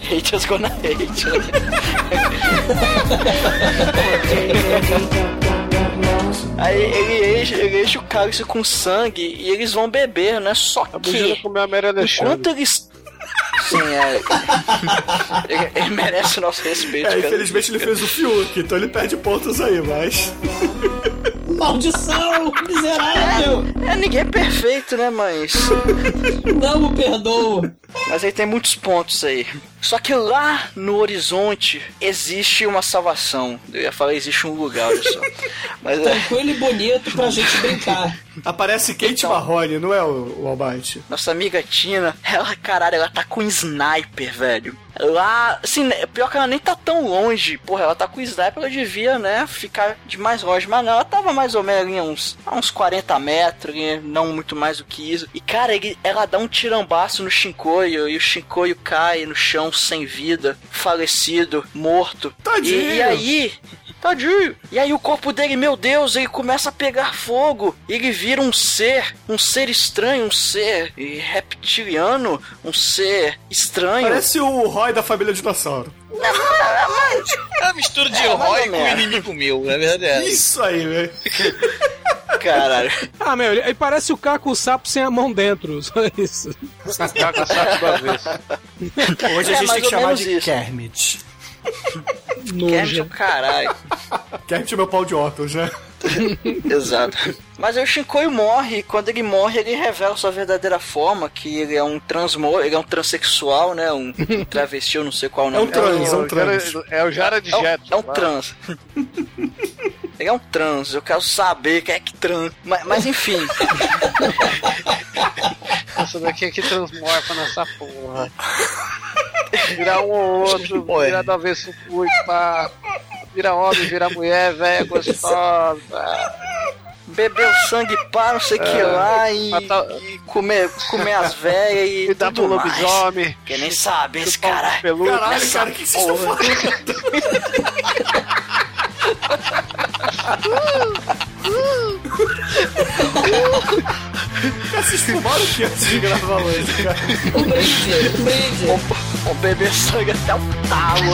Haters gonna hate. Aí ele enche, ele enche o cálice com sangue e eles vão beber, né? Só Júnior que comeu a Mary Alexandre. enquanto eles. Sim, é. ele, ele merece o nosso respeito, É, cara. infelizmente ele fez o Fiuk, então ele perde pontos aí, mas. Maldição! Miserável! É, ninguém é perfeito, né, mas. Não o perdoo! Mas aí tem muitos pontos aí. Só que lá no horizonte existe uma salvação. Eu ia falar existe um lugar, olha só. Mas é. Tranquilo e bonito pra gente brincar. Aparece Kate Então. Marrone, não é o, o Albite? Nossa amiga Tina, ela, caralho, ela tá com sniper, velho. Lá, assim, né, pior que ela nem tá tão longe. Porra, ela tá com sniper, ela devia, né, ficar de mais longe. Mas não, ela tava mais ou menos ali a uns, a uns 40 metros, ali, não muito mais do que isso. E, cara, ele- ela dá um tirambaço no Shinkoio e o Shinkoio cai no chão sem vida, falecido, morto. Tadinho. E, e aí, Tadinho. E aí o corpo dele, meu Deus, ele começa a pegar fogo. Ele vira um ser, um ser estranho, um ser reptiliano, um ser estranho. Parece o Roy da família Dinossauro. É uma mistura de É, Roy com inimigo meu, na verdade é. Isso aí, velho. Caralho. Ah, meu, ele, ele parece o Caco o sapo sem a mão dentro. Só isso. Caca saco do avesso. Hoje a É gente tem que chamar de isso. Kermit. Kermit é o caralho. Kermit é meu pau de óculos, né? Exato. Mas aí o Shinkoio morre, e quando ele morre, ele revela sua verdadeira forma, que ele é um transmo, ele é um transexual, né? Um travesti, eu não sei qual o nome um trans, dele. é um trans. É o Jara de É um- Jet. É um trans. Ele é um trans, eu quero saber quem é que trans. Mas, mas enfim, Essa daqui é que transmorfa nessa porra. Virar um ou outro, é. virar do avesso fui, pá. Vira homem, vira mulher, velho, gostosa. bebeu sangue pá, não sei o que lá, e, matar- e comer, comer as velhas e E dá pro lobisomem. Que nem sabe esse cara. Caralho, cara, o que, vocês estão falando? Fumaram o que antes de gravar hoje, cara? Um brinde, um brinde. Vou beber sangue até o talo.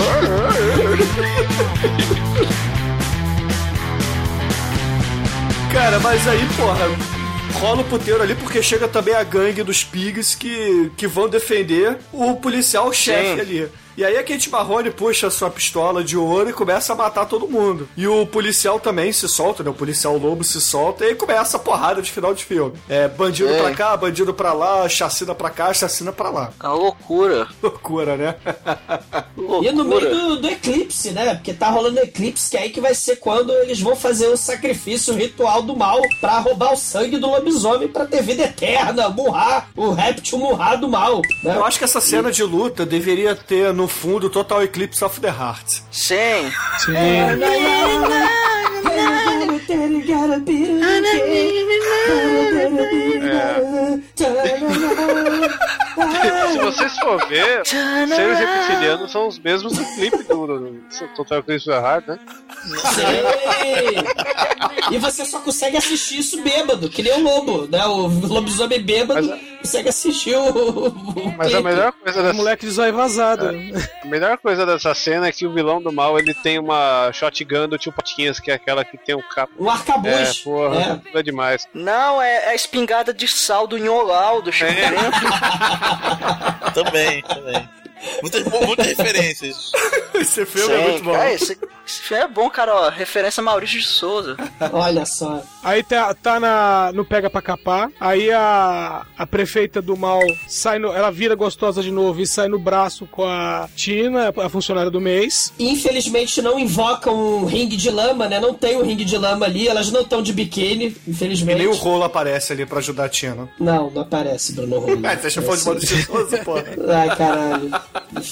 Cara, mas aí, porra, rola o puteiro ali porque chega também a gangue dos pigs que, que vão defender o policial chefe ali. E aí a Kate Marrone puxa a sua pistola de ouro e começa a matar todo mundo. E o policial também se solta, né? O policial lobo se solta e aí começa a porrada de final de filme. É, bandido É. pra cá, bandido pra lá, chacina pra cá, chacina pra lá. É uma loucura. Loucura, né? loucura. E no meio do, do eclipse, né? Porque tá rolando eclipse, que é aí que vai ser quando eles vão fazer o sacrifício o ritual do mal pra roubar o sangue do lobisomem pra ter vida eterna, murrar, o réptil murrar do mal. Né? Eu acho que essa cena de luta deveria ter no fundo Total Eclipse of the Heart. Sim. Se vocês for ver, seres reptilianos são os mesmos do clipe do, do, do Total Eclipse of the Heart, né? Sim. E você só consegue assistir isso bêbado, que nem o lobo, né? O lobisomem bêbado consegue assistir o. o Mas a melhor coisa O dessa, moleque de zóio vazado. a melhor coisa dessa cena é que o vilão do mal ele tem uma shotgun do tio Patinhas, que é aquela que tem um capo. Um arcabuz. É, porra, É. tudo é demais. Não, é a espingarda de sal do Nholau, do Chico É. Também, também. Muitas, muitas referências. Esse filme é Sim, muito bom. cara, esse, Esse filme é bom, cara, ó. Referência a Maurício de Souza. Olha só. Aí tá, tá na, no Pega Pra Capar. Aí a, a prefeita do mal sai no, ela vira gostosa de novo e sai no braço com a Tina, a funcionária do mês. Infelizmente não invocam um ringue de lama, né? Não tem um ringue de lama ali, elas não estão de biquíni, E infelizmente. nem o rolo aparece ali pra ajudar a Tina. Não, não aparece Bruno Rolo. É, você falou de modo chistoso, porra. Ai, caralho.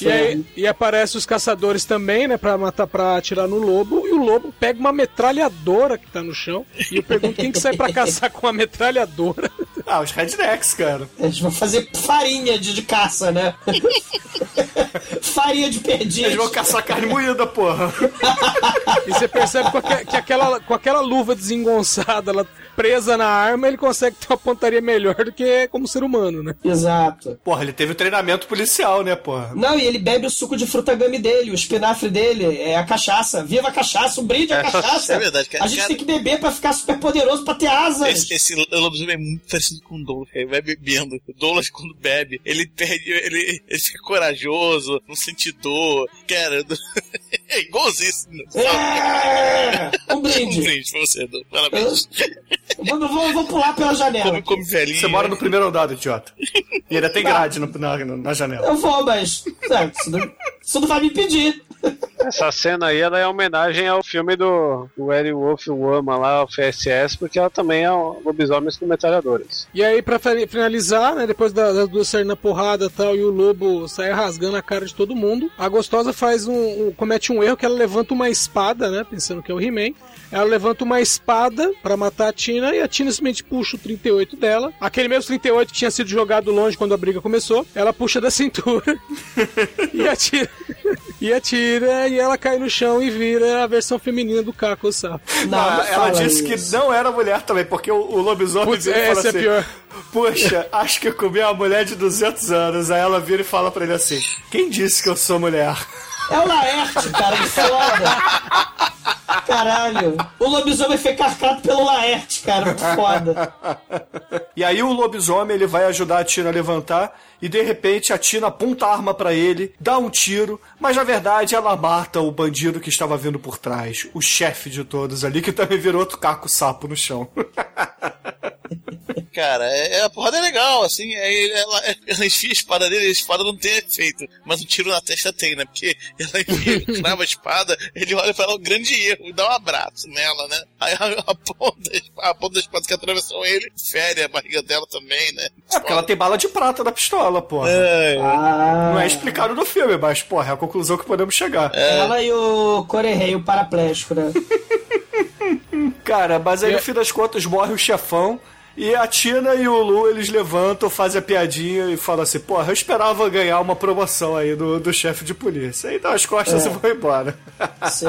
E aí e aparece os caçadores também, né, pra matar, pra atirar no lobo. E o lobo pega uma metralhadora que tá no chão. E eu pergunto quem que sai pra caçar com uma metralhadora. Ah, os rednecks, cara. Eles vão fazer farinha de, de caça, né? farinha de perdiz. Eles vão caçar carne moída, porra. E você percebe que aquela, com aquela luva desengonçada, ela presa na arma, ele consegue ter uma pontaria melhor do que como ser humano, né? Exato. Porra, ele teve o treinamento policial, né, porra? Não, e ele bebe o suco de fruta gummy dele, o espinafre dele, é a cachaça. Viva a cachaça, um brinde à Essa- cachaça. é verdade, cara. A gente Cara- tem que beber pra ficar super poderoso, pra ter asas. Esse, esse lobisomem é muito parecido com o Douglas. Ele vai bebendo. O Douglas, quando bebe, ele perde, ele, ele fica corajoso, não sente dor. Cara, é igualzinho. É! Um brinde. Um brinde pra você, Douglas. Parabéns. Vamos, vamos, vamos pular pela janela. Come, come velhinho. Você mora no primeiro andar, idiota. E ainda tem grade no- na, na janela. Eu vou, mas. é, Isso não, vai me impedir. Essa cena aí ela é homenagem ao filme do, do Eric Wolf Woman lá, o FSS, porque ela também é um lobisomens com metralhadoras. E aí, pra fi- finalizar, né, depois da- das duas saírem na porrada e tal, e o lobo sai rasgando a cara de todo mundo, a gostosa faz um, um- comete um erro que ela levanta uma espada, né, pensando que é o He-Man. Ela levanta uma espada pra matar a Tina e a Tina simplesmente puxa o 38 dela. Aquele mesmo 38 que tinha sido jogado longe quando a briga começou. Ela puxa da cintura e atira. E atira e ela cai no chão e vira a versão feminina do Caco Sapo. Ah, ela disse que não era mulher também, porque o, o lobisomem Putz, e fala essa é assim: pior. Poxa, acho que eu comi uma mulher de 200 anos. Aí ela vira e fala pra ele assim: Quem disse que eu sou mulher? É o Laerte, cara, que foda. Caralho. O lobisomem foi carcado pelo Laerte, cara, muito foda. E aí o lobisomem ele vai ajudar a Tina a levantar e de repente a Tina aponta a arma pra ele, dá um tiro, mas na verdade ela mata o bandido que estava vindo por trás, o chefe de todos ali que também virou outro caco sapo no chão. Cara, é, a porrada é legal, assim, é, ela, ela enfia a espada dele, a espada não tem efeito, mas um tiro na testa tem, né? Porque ela enfia, crava a espada, ele olha pra ela, um grande erro, e dá um abraço nela, né? Aí a, a ponta, a ponta da espada que atravessou ele, fere a barriga dela também, né? É porque ela tem bala de prata na pistola, porra. É. Não é explicado no filme, mas, porra, é a conclusão que podemos chegar. Ela e o Corerrei, o paraplégico, né? Cara, mas aí É. no fim das contas morre o chefão. E a Tina e o Lu, eles levantam, fazem a piadinha e falam assim: Porra, eu esperava ganhar uma promoção aí do, do chefe de polícia. Aí dá as costas É. e vão embora. Cê-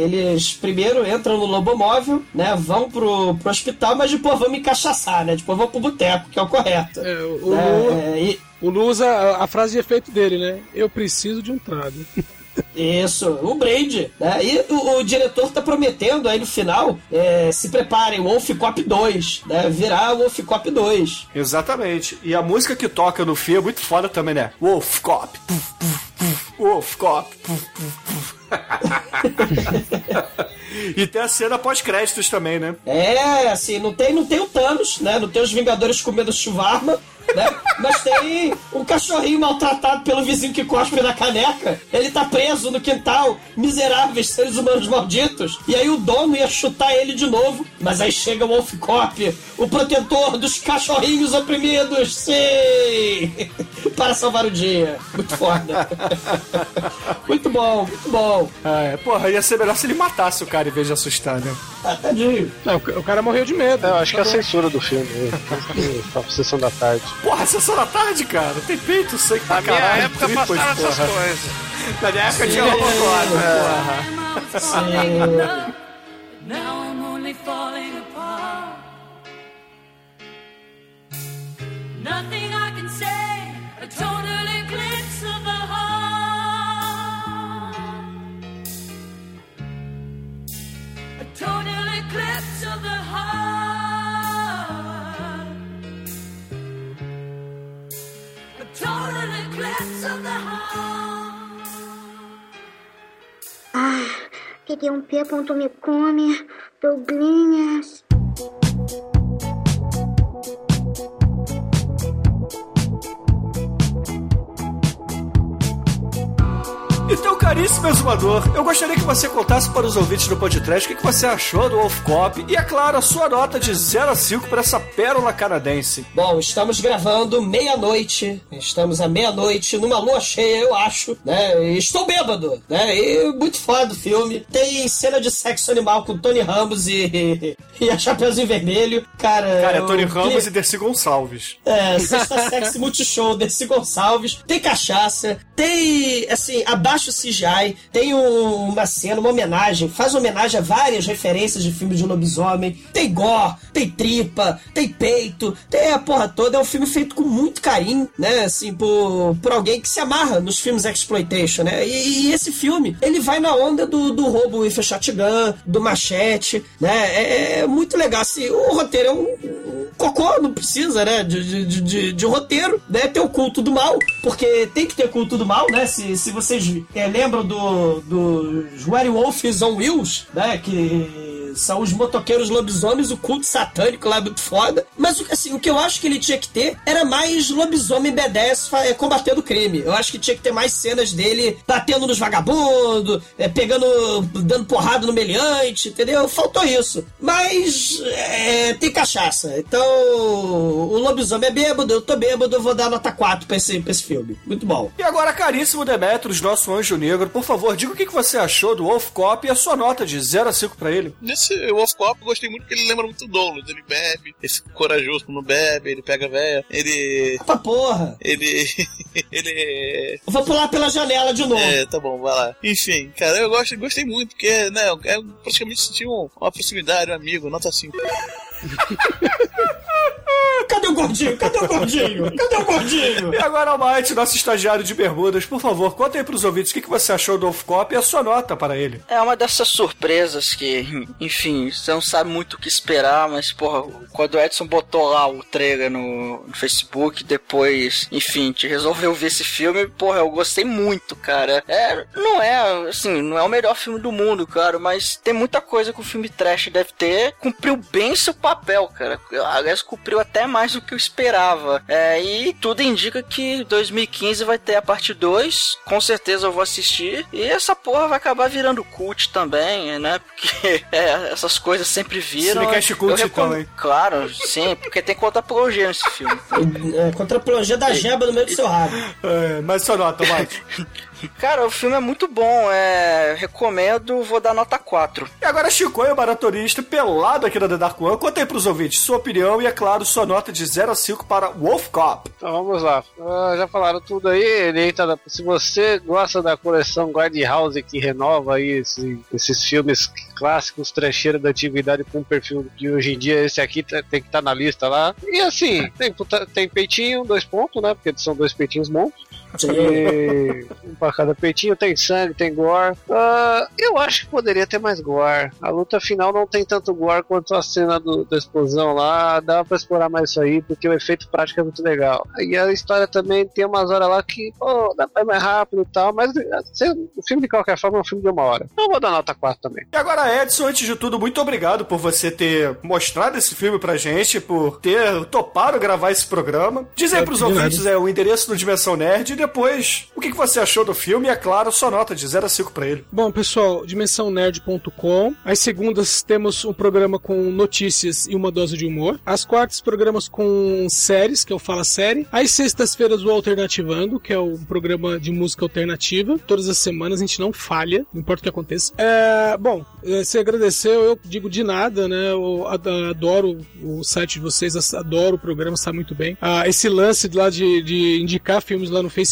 eles primeiro entram no lobomóvel, né? Vão pro, pro hospital, mas depois vão me encaixaçar, né? Depois vão pro boteco, que é o correto. O É, Lu, é, e- o Lu usa a, a frase de efeito dele, né? Eu preciso de um trago. Isso, um brinde. Né? E o, o diretor tá prometendo aí no final, é, se preparem, Wolf Cop 2, né? Virar Wolf Cop 2. Exatamente. E a música que toca no filme é muito foda também, né? Wolf Cop. Puf, puf. Wolf Cop. E tem a cena pós-créditos também, né? É, assim, não tem, não tem o Thanos, né? Não tem os Vingadores comendo chuvarma, né? Mas tem um cachorrinho maltratado pelo vizinho que cospe na caneca. Ele tá preso no quintal, miseráveis seres humanos malditos. E aí o dono ia chutar ele de novo. Mas aí chega o Wolf Cop, o protetor dos cachorrinhos oprimidos. Sim! Para salvar o dia. Muito foda. muito bom, muito bom. Ah, é. Porra, ia ser melhor se ele matasse o cara em vez de assustar, né? Ah, tadinho. Não, o ca- o cara morreu de medo. É, eu acho que é a censura do filme. né? A sessão da tarde. Porra, sessão da tarde, cara. Tem peito, sangue pra Na minha caralho. época tripas, passaram essas coisas. Na minha época tinha Sim. Robocop, porra. Sim. Of the heart. td1p.me come, Douglinhas. Então, caríssimo exumador, eu gostaria que você contasse para os ouvintes do podcast o que que você achou do Wolf Cop e, é claro, a sua nota de 0 a 5 para essa pérola canadense. Bom, estamos gravando meia-noite. Estamos à meia-noite, numa lua cheia, eu acho, né? E estou bêbado, né? E muito foda o filme. Tem cena de sexo animal com Tony Ramos e, e a Chapeuzinho Vermelho. Cara, Cara, é Tony Ramos clipe- e Dercy Gonçalves. É, Sexta Sexy Multishow, Dercy Gonçalves, tem cachaça, tem, assim, abaixo o CGI, tem um- uma cena, uma homenagem, faz homenagem a várias referências de filmes de lobisomem, tem gore, tem tripa, tem peito, tem a porra toda, é um filme feito com muito carinho, né, assim, por, por alguém que se amarra nos filmes exploitation, né, e, e esse filme, ele vai na onda do, do roubo with a shotgun, do machete, né, é, é muito legal, assim, o roteiro é um, cocô, não precisa, né? De, de, de- de, roteiro, né? Ter o culto do mal, porque tem que ter culto do mal, né? Se, se vocês é, lembram do, dos Werewolves on Wheels, né? Que são os motoqueiros lobisomens, o culto satânico lá muito foda. Mas assim, o que eu acho que ele tinha que ter era mais lobisomem B10 fa- é, combatendo o crime. Eu acho que tinha que ter mais cenas dele batendo nos vagabundos, é, pegando, dando porrada no meliante, entendeu? Faltou isso. Mas é, tem cachaça. Então, o lobisomem é bêbado, eu tô bêbado, eu vou dar nota 4 pra esse, pra esse filme. Muito bom. E agora, caríssimo Demetrius, nosso anjo negro, por favor, diga o que você achou do Wolf Cop e a sua nota de 0 a 5 pra ele. Nesse Wolf Cop eu gostei muito porque ele lembra muito Douglas. Ele bebe, fica corajoso quando bebe, ele pega a véia, ele. Pra porra! Ele. ele. Eu vou pular pela janela de novo. É, tá bom, vai lá. Enfim, cara, eu gosto, gostei muito, porque, né, é praticamente senti um- uma proximidade, um amigo, nota 5. Cadê o gordinho? Cadê o gordinho? Cadê o gordinho? E agora, Almighty, nosso estagiário de bermudas, por favor, conta aí pros ouvintes o que que você achou do Wolf Cop e a sua nota para ele. É uma dessas surpresas que, enfim, você não sabe muito o que esperar, mas, porra, quando o Edson botou lá o trailer no, no Facebook, depois, enfim, te resolveu ver esse filme, porra, eu gostei muito, cara. É, não é, assim, não é o melhor filme do mundo, cara, mas tem muita coisa que o filme trash deve ter. Cumpriu bem seu papel, cara. Aliás, cumpriu até mais do que eu esperava. É, e tudo indica que 2015 vai ter a parte 2. Com certeza eu vou assistir. E essa porra vai acabar virando cult também, né? Porque é, essas coisas sempre viram. Cinecast cult, Eu recom- então, hein? Claro, sim, porque tem conta apologia nesse filme. É, contra a plongê da jeba no meio do seu rabo. É, mas sua nota, Almighty. Cara, o filme é muito bom. É, recomendo, vou dar nota 4. E agora, Chico, o maratonista, pelado aqui na The Dark One, conta aí pros ouvintes sua opinião e, é claro, sua nota de 0 a 5 para Wolf Cop. Então vamos lá. Ah, já falaram tudo aí. Ele entra na- Se você gosta da coleção Guardhouse que renova aí esse- esses filmes clássicos, trecheiros da antiguidade com um perfil de hoje em dia, esse aqui tá- tem que estar na lista lá. E assim, tem, tem peitinho, dois pontos, né? Porque são dois peitinhos monstros. E um pra cada peitinho, tem sangue, tem gore. Ah, eu acho que poderia ter mais gore. A luta final não tem tanto gore quanto a cena do- da explosão lá. Dá pra explorar mais isso aí, porque o efeito prático é muito legal. E a história também tem umas horas lá que, pô, dá pra ir mais rápido e tal, mas assim, o filme de qualquer forma é um filme de uma hora. Então eu vou dar nota 4 também. E agora, Edson, antes de tudo, muito obrigado por você ter mostrado esse filme pra gente, por ter topado gravar esse programa. Diz aí É, pros ouvintes é, o endereço do Dimensão Nerd depois o que, que você achou do filme e, é claro, sua nota de 0 a 5 pra ele. Bom, pessoal, dimensãonerd.com. Às segundas temos um programa com notícias e uma dose de humor. Às quartas, programas com séries, que é o Fala Série. Às sextas-feiras, o Alternativando, que é um programa de música alternativa. Todas as semanas a gente não falha, não importa o que aconteça. É, bom, eh, você agradeceu, eu digo de nada, né? Eu ad- adoro o site de vocês, adoro o programa, está muito bem. Ah, esse lance lá de, de indicar filmes lá no Facebook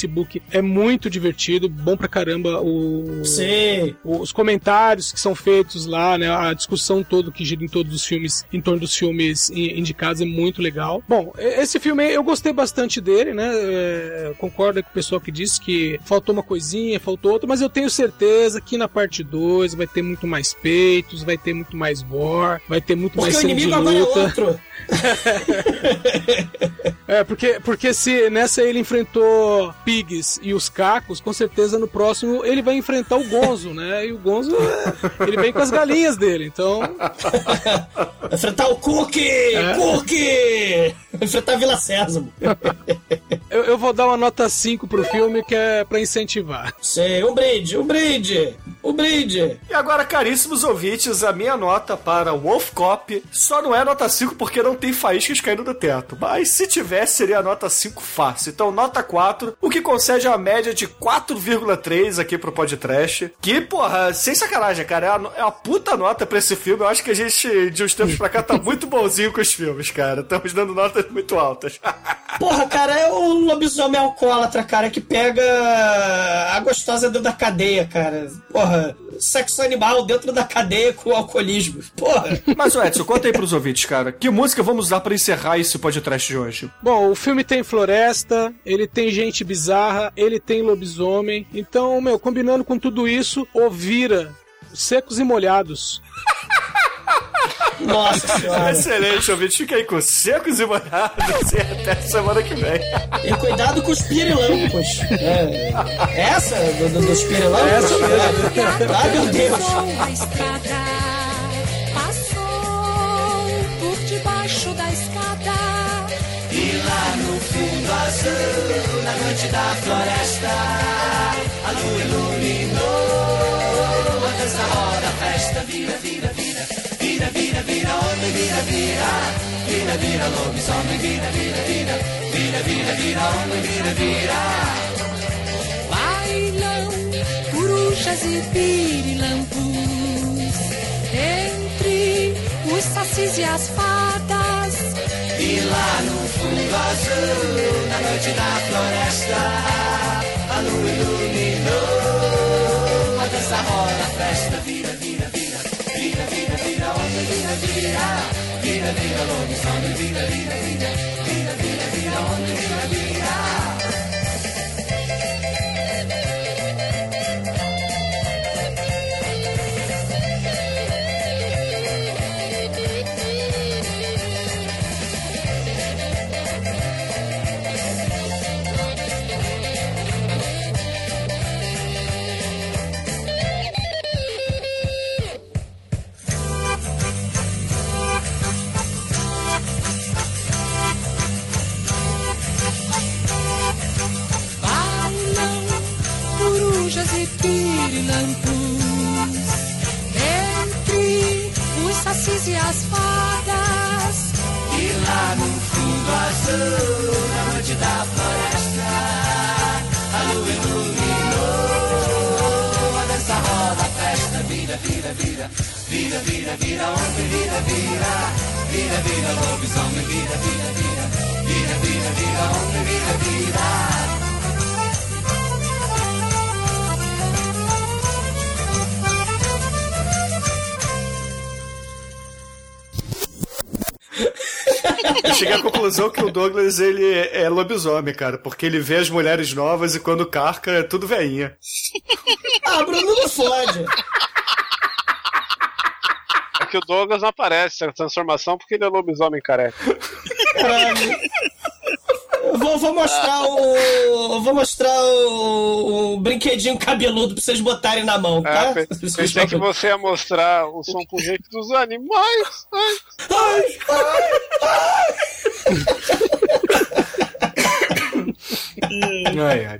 é muito divertido, bom pra caramba. O, Sim. os comentários que são feitos lá, né? A discussão toda que gira em todos os filmes, em torno dos filmes indicados é muito legal. Bom, esse filme eu gostei bastante dele, né? É, concordo com o pessoal que disse que faltou uma coisinha, faltou outra, mas eu tenho certeza que na parte 2 vai ter muito mais peso efeitos, vai ter muito mais gore, vai ter muito Porque mais cena de é luta. outro. É, porque, porque se nessa ele enfrentou Pigs e os Cacos, com certeza no próximo ele vai enfrentar o Gonzo, né? E o Gonzo, é, ele vem com as galinhas dele, então... Vai enfrentar o Cookie! É. Cookie! Vai enfrentar a Vila Sésamo. Eu, eu vou dar uma nota 5 pro filme, que é pra incentivar. Sei, um brinde, um brinde, um brinde. E agora, caríssimos ouvintes, a minha nota para Wolf Cop só não é nota 5 porque não tem faíscas caindo do teto. Mas se tivesse, seria nota 5 fácil. Então, nota 4, o que concede a média de 4,3 aqui pro podcast. Que, porra, sem sacanagem, cara, é uma, é uma puta nota pra esse filme. Eu acho que a gente, de uns tempos pra cá, tá muito bonzinho com os filmes, cara. Estamos dando notas muito altas. Porra, cara, é o lobisomem alcoólatra, cara, que pega a gostosa dentro da cadeia, cara. Porra, sexo animal dentro da cadeia com alcoolismo. Porra. Mas, o Edson, conta aí pros ouvintes, cara. Que música vamos usar pra encerrar esse podcast de hoje? Bom, o filme tem floresta, ele tem gente bizarra, ele tem lobisomem. Então, meu, combinando com tudo isso, Ovira, secos e molhados. Nossa senhora. Excelente, ouvinte. Fica aí com secos e molhados e até semana que vem. E cuidado com os pirilampos. É, essa do, do, dos pirilampos? Essa mesmo. Ah, meu Deus. Azul, na noite da floresta, a lua iluminou. A dança roda, a festa vira, vira, vira, vira, vira, vira, homem, vira, vira, vira, vira, lobisomem, vira, vira, vira, vira, vira, vira, homem, vira, vira. Bailam corujas e pirilampos entre os sacis e as fadas. E lá no fundo azul, na noite da floresta, a lua iluminou. A dança rola, a festa vira, vira, vira, vira, vira, vira, homem, vira, vira, vira, vira, lobisomem, vira, vira, vira, vira, vira, vira, homem, vira, vira. E as fadas. E lá no fundo azul, na noite da floresta, a lua iluminou. A dança roda, a festa vira, vira, vira, vira, vira, vira, homem, vira, vira, vira, vira, lobisomem, vira, vira, vira, vira, vira, vira, homem, vira, vira. Eu cheguei à conclusão que o Douglas, ele é lobisomem, cara, porque ele vê as mulheres novas e quando carca é tudo veinha. Ah, Bruno, não fode. É que o Douglas não aparece a transformação porque ele é lobisomem careca. Caralho. Eu Vou, vou mostrar o. Vou mostrar o, o brinquedinho cabeludo pra vocês botarem na mão, tá? É, pe- pensei que você ia mostrar o som com jeito dos animais. Ai. Ai, ai. Ai, ai.